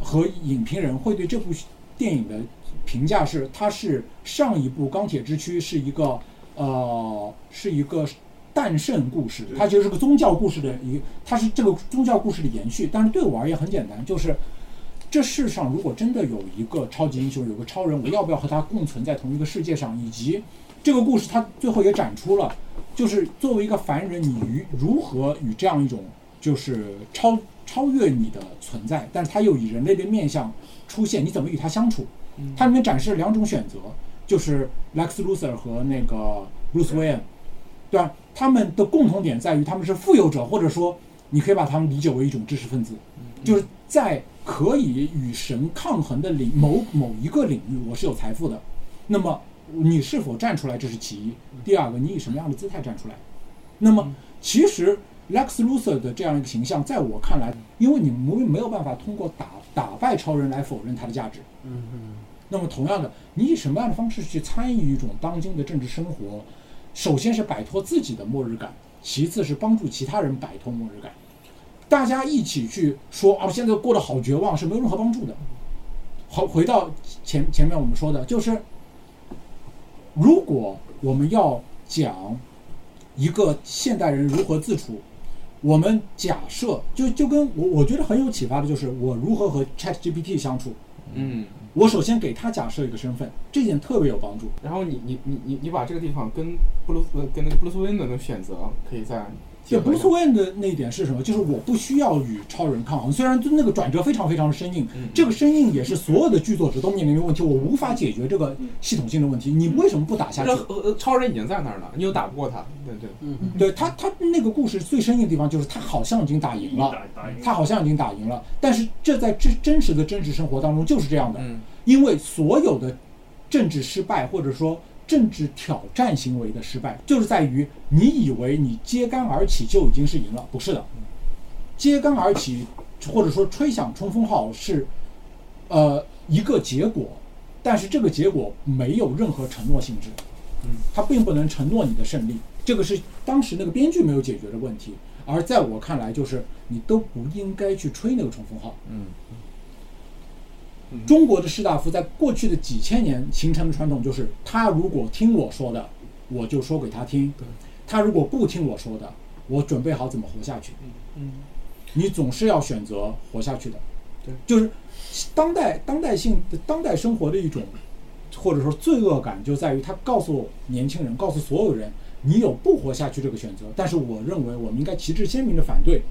和影评人会对这部电影的评价是，它是上一部《钢铁之躯》是一个呃是一个诞生故事，它其实是个宗教故事的一个，它是这个宗教故事的延续。但是对我而言很简单，就是这世上如果真的有一个超级英雄，有个超人，我要不要和他共存在同一个世界上？以及这个故事它最后也展出了，就是作为一个凡人，你与如何与这样一种就是超超越你的存在，但是它又以人类的面相出现，你怎么与它相处？它里面展示了两种选择，就是 Lex Luthor 和那个 Bruce Wayne，对吧？他们的共同点在于他们是富有者，或者说你可以把他们理解为一种知识分子，就是在可以与神抗衡的领某某一个领域，我是有财富的。那么你是否站出来，这是其一。第二个，你以什么样的姿态站出来？那么其实 Lex Luthor 的这样一个形象，在我看来，因为你没没有办法通过打打败超人来否认他的价值。嗯嗯，那么同样的，你以什么样的方式去参与一种当今的政治生活？首先是摆脱自己的末日感，其次是帮助其他人摆脱末日感。大家一起去说啊，现在过得好绝望，是没有任何帮助的。好，回到前前面我们说的，就是如果我们要讲一个现代人如何自处，我们假设就就跟我我觉得很有启发的就是我如何和 Chat GPT 相处。嗯，我首先给他假设一个身份，这点特别有帮助。然后你你你你你把这个地方跟布鲁斯呃跟那个布鲁斯韦恩的那个选择可以再结对，布鲁合一下斯韦恩的那一点是什么？就是我不需要与超人抗衡，虽然就那个转折非常非常的生硬，嗯这个生硬也是所有的剧作者都面临的问题，我无法解决这个系统性的问题。你为什么不打下去？超人已经在那儿了，你又打不过他，对对，对他，他那个故事最生硬的地方就是他好像已经打赢了，他好像已经打赢了，但是这在真真实的真实生活当中就是这样的，嗯。因为所有的政治失败或者说政治挑战行为的失败，就是在于你以为你揭竿而起就已经是赢了，不是的，揭竿而起或者说吹响冲锋号是呃一个结果，但是这个结果没有任何承诺性质，嗯它并不能承诺你的胜利，这个是当时那个编剧没有解决的问题。而在我看来，就是你都不应该去吹那个冲锋号。嗯，中国的士大夫在过去的几千年形成的传统就是，他如果听我说的，我就说给他听；他如果不听我说的，我准备好怎么活下去。嗯你总是要选择活下去的。对，就是当代当代性的当代生活的一种，或者说罪恶感，就在于他告诉年轻人，告诉所有人，你有不活下去这个选择。但是我认为我们应该旗帜鲜明的反对，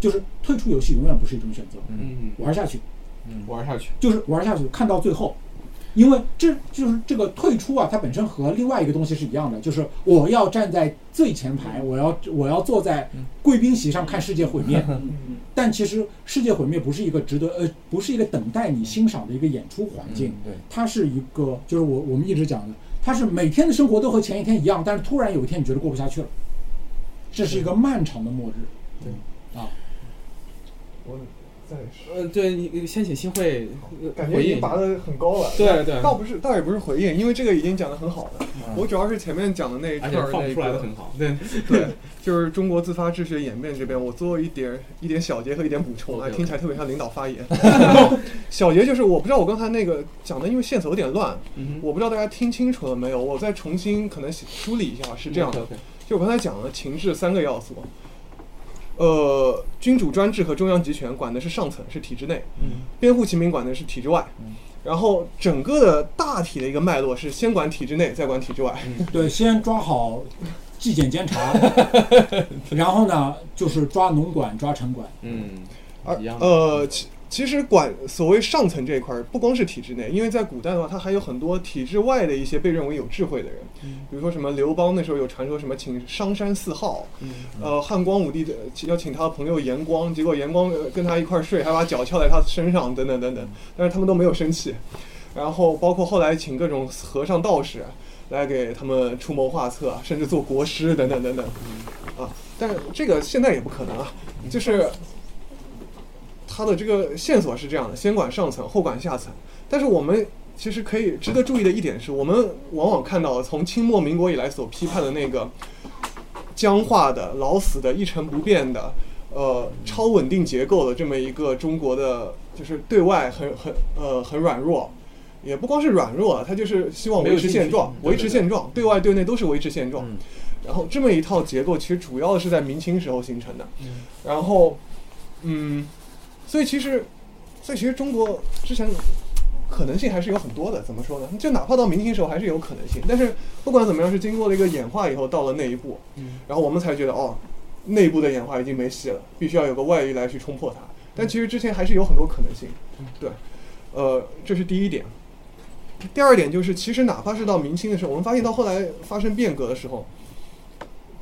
就是退出游戏永远不是一种选择，嗯，玩下去。玩下去，就是玩下去，看到最后，因为这就是这个退出啊，它本身和另外一个东西是一样的，就是我要站在最前排，我要我要坐在贵宾席上看世界毁灭。但其实世界毁灭不是一个值得呃，不是一个等待你欣赏的一个演出环境，对，它是一个就是我我们一直讲的，它是每天的生活都和前一天一样，但是突然有一天你觉得过不下去了，这是一个漫长的末日。对。啊，我再呃，对你先请新会呃感觉已经拔得很高了。对对倒不是，倒也不是回应，因为这个已经讲得很好了。我主要是前面讲的那一而串儿那且放出来的，很好，对，对，就是中国自发秩序演变这边，我做一点一点小结和一点补充啊，听起来特别像领导发言。小结就是我不知道我刚才那个讲的，因为线索有点乱，嗯我不知道大家听清楚了没有，我再重新可能梳理一下，是这样的。就我刚才讲了情志三个要素，呃，君主专制和中央集权管的是上层，是体制内；嗯编户秦民管的是体制外。然后整个的大体的一个脉络是先管体制内，再管体制外。对，先抓好纪检监察，然后呢就是抓农管、抓城管。嗯，而一样呃，其其实管所谓上层这一块儿，不光是体制内，因为在古代的话，它还有很多体制外的一些被认为有智慧的人，比如说什么刘邦那时候有传说什么请商山四号，呃，汉光武帝的要请他朋友严光，结果严光呃跟他一块儿睡，还把脚翘在他身上，等等等等，但是他们都没有生气。然后包括后来请各种和尚道士来给他们出谋划策，甚至做国师等等等等，啊，但是这个现在也不可能啊，就是它的这个线索是这样的：先管上层，后管下层。但是我们其实可以值得注意的一点是，我们往往看到从清末民国以来所批判的那个僵化的、老死的、一成不变的。呃，超稳定结构的这么一个中国的，就是对外很很呃很软弱，也不光是软弱啊，它就是希望维持现状，维持现状，对外对内都是维持现状。然后这么一套结构，其实主要是在明清时候形成的。然后，嗯，所以其实，所以其实中国之前可能性还是有很多的。怎么说呢？就哪怕到明清时候还是有可能性。但是不管怎么样，是经过了一个演化以后，到了那一步，然后我们才觉得哦，内部的演化已经没戏了，必须要有个外力来去冲破它。但其实之前还是有很多可能性。对，呃，这是第一点。第二点就是，其实哪怕是到明清的时候，我们发现到后来发生变革的时候，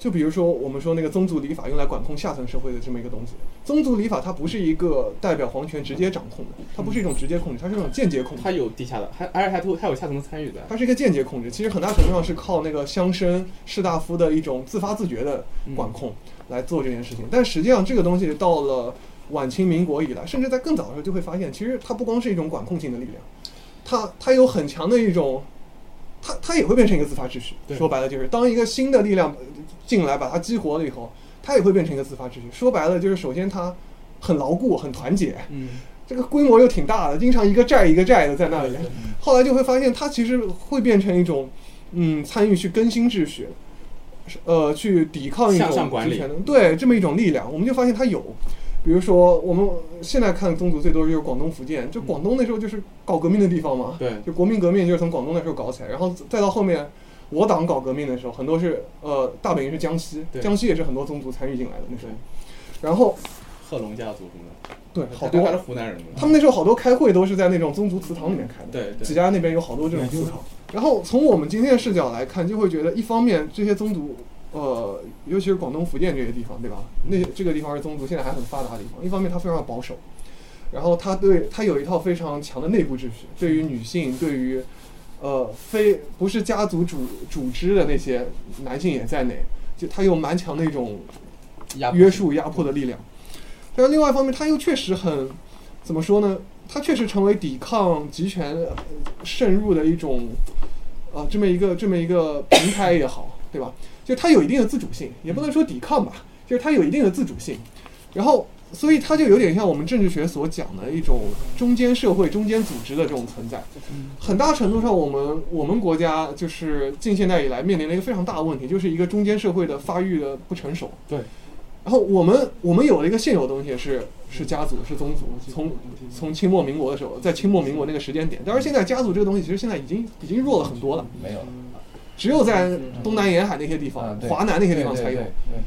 就比如说我们说那个宗族礼法用来管控下层社会的这么一个东西，宗族礼法它不是一个代表皇权直接掌控的，它不是一种直接控制，它是一种间接控制。它有地下的，还而且还都还有下层的参与的。它是一个间接控制，其实很大程度上是靠那个乡绅士大夫的一种自发自觉的管控来做这件事情。但实际上，这个东西到了晚清民国以来，甚至在更早的时候，就会发现，其实它不光是一种管控性的力量，它它有很强的一种，它它也会变成一个自发秩序。说白了，就是当一个新的力量进来把它激活了以后，它也会变成一个自发秩序。说白了，就是首先它很牢固、很团结，嗯，这个规模又挺大的，经常一个寨一个寨的在那里。后来就会发现，它其实会变成一种，嗯，参与去更新秩序，呃，去抵抗一种之前的对这么一种力量。我们就发现它有，比如说我们现在看宗族最多就是广东、福建，就广东那时候就是搞革命的地方嘛，对，就国民革命就是从广东那时候搞起来，然后再到后面。我党搞革命的时候，很多是呃大本营是江西，江西也是很多宗族参与进来的那时候。然后贺龙家族什么的，对好多还是湖南人。他们那时候好多开会都是在那种宗族祠堂里面开的，对对几家那边有好多这种祠堂。然后从我们今天的视角来看，就会觉得一方面这些宗族，呃，尤其是广东、福建这些地方，对吧？那这个地方是宗族现在还很发达的地方。一方面它非常保守，然后它对它有一套非常强的内部秩序，对于女性，对于呃非不是家族主主织的那些男性也在内，就它有蛮强的一种压约束、压迫的力量。但是另外一方面，它又确实很怎么说呢？它确实成为抵抗集权呃渗入的一种呃这么一个这么一个平台也好，对吧？就它有一定的自主性，也不能说抵抗吧，就是它有一定的自主性。然后，所以它就有点像我们政治学所讲的一种中间社会、中间组织的这种存在。很大程度上，我们我们国家就是近现代以来面临了一个非常大的问题，就是一个中间社会的发育的不成熟。对。然后我们我们有了一个现有的东西是是家族是宗族，从从清末民国的时候，在清末民国那个时间点，但是现在家族这个东西其实现在已经已经弱了很多了，没有了。只有在东南沿海那些地方、华南那些地方才有。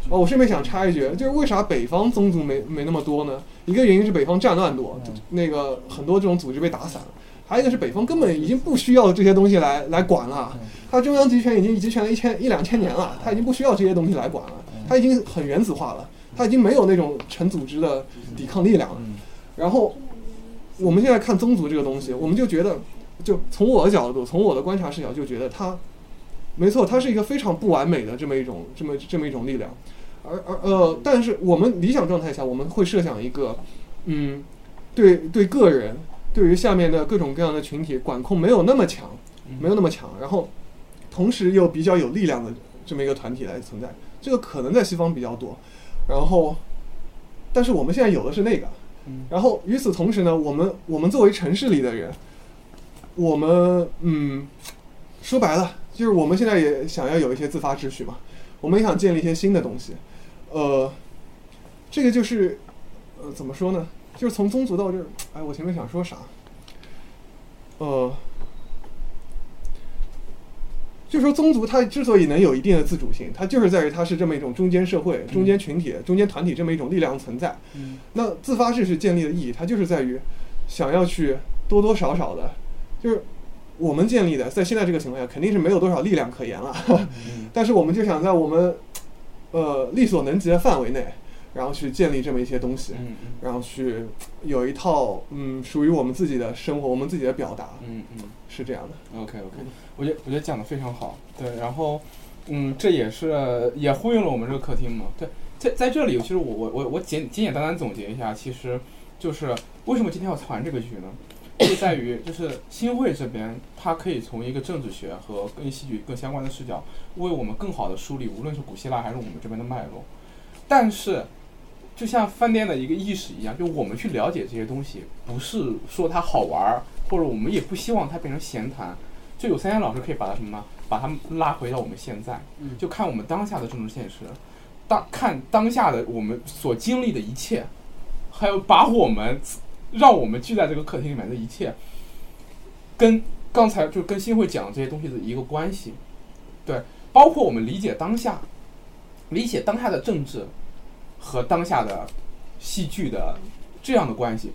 哦，我顺便想插一句，就是为啥北方宗族没没那么多呢？一个原因是北方战乱多，嗯。那个很多这种组织被打散了；还有一个是北方根本已经不需要这些东西来来管了，嗯。它中央集权已经集权了一千一两千年了，它已经不需要这些东西来管了，嗯。它已经很原子化了，它已经没有那种成组织的抵抗力量了。嗯。然后我们现在看宗族这个东西，我们就觉得，就从我的角度，从我的观察视角，就觉得它，没错，它是一个非常不完美的这么一种这么这么一种力量，而而呃，但是我们理想状态下，我们会设想一个，嗯，对对个人，对于下面的各种各样的群体管控没有那么强，没有那么强，然后同时又比较有力量的这么一个团体来存在，这个可能在西方比较多，然后，但是我们现在有的是那个。然后与此同时呢，我们我们作为城市里的人，我们嗯，说白了就是我们现在也想要有一些自发秩序嘛，我们也想建立一些新的东西，呃，这个就是呃怎么说呢？就是从宗族到这儿，哎，我前面想说啥？呃，就说宗族它之所以能有一定的自主性，它就是在于它是这么一种中间社会、中间群体、中间团体这么一种力量存在。嗯那自发秩序建立的意义，它就是在于想要去多多少少的，就是我们建立的，在现在这个情况下，肯定是没有多少力量可言了。但是我们就想在我们呃力所能及的范围内，然后去建立这么一些东西，嗯然后去有一套嗯属于我们自己的生活，我们自己的表达，嗯嗯是这样的。，OK OK，我觉得我觉得讲的非常好，对，然后嗯，这也是也呼应了我们这个客厅嘛，对，在在这里，其实我我我我简简简单单总结一下，其实就是为什么今天要传这个剧呢？就在于就是新会这边，它可以从一个政治学和跟戏剧更相关的视角，为我们更好的梳理，无论是古希腊还是我们这边的脉络。但是，就像饭店的一个意识一样，就我们去了解这些东西，不是说它好玩儿，或者我们也不希望它变成闲谈。就有三千老师可以把它什么呢？把它拉回到我们现在，就看我们当下的政治现实，当看当下的我们所经历的一切，还有把我们让我们聚在这个客厅里面的一切，跟刚才就跟新会讲的这些东西的一个关系，对，包括我们理解当下，理解当下的政治和当下的戏剧的这样的关系，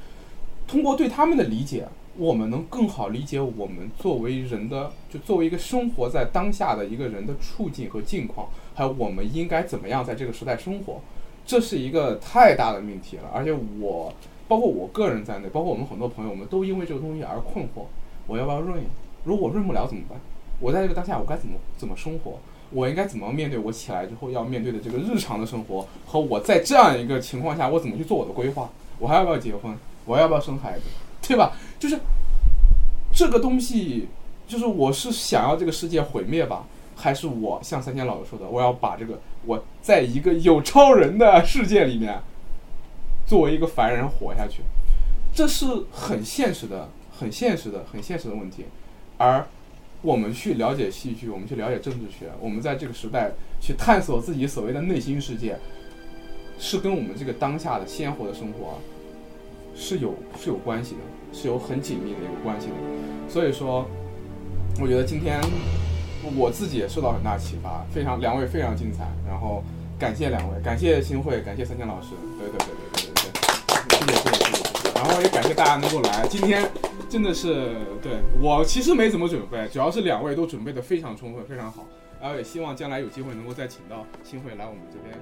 通过对他们的理解，我们能更好理解我们作为人的，就作为一个生活在当下的一个人的处境和境况，还有我们应该怎么样在这个时代生活，这是一个太大的命题了。而且我，包括我个人在内，包括我们很多朋友，我们都因为这个东西而困惑：我要不要润？如果润不了怎么办？我在这个当下我该怎么怎么生活？我应该怎么面对我起来之后要面对的这个日常的生活？和我在这样一个情况下，我怎么去做我的规划？我还要不要结婚？我要不要生孩子？对吧？就是这个东西，就是我是想要这个世界毁灭吧，还是我像三千老师说的，我要把这个我在一个有超人的世界里面，作为一个凡人活下去，这是很现实的、很现实的、很现实的问题。而我们去了解戏剧，我们去了解政治学，我们在这个时代去探索自己所谓的内心世界，是跟我们这个当下的鲜活的生活。是有是有关系的，是有很紧密的一个关系的。所以说，我觉得今天我自己也受到很大启发，非常两位非常精彩。然后感谢两位，感谢新会，感谢三千老师，对对对，然后也感谢大家能够来，今天真的是对我其实没怎么准备，主要是两位都准备的非常充分，非常好。然后也希望将来有机会能够再请到新会来我们这边。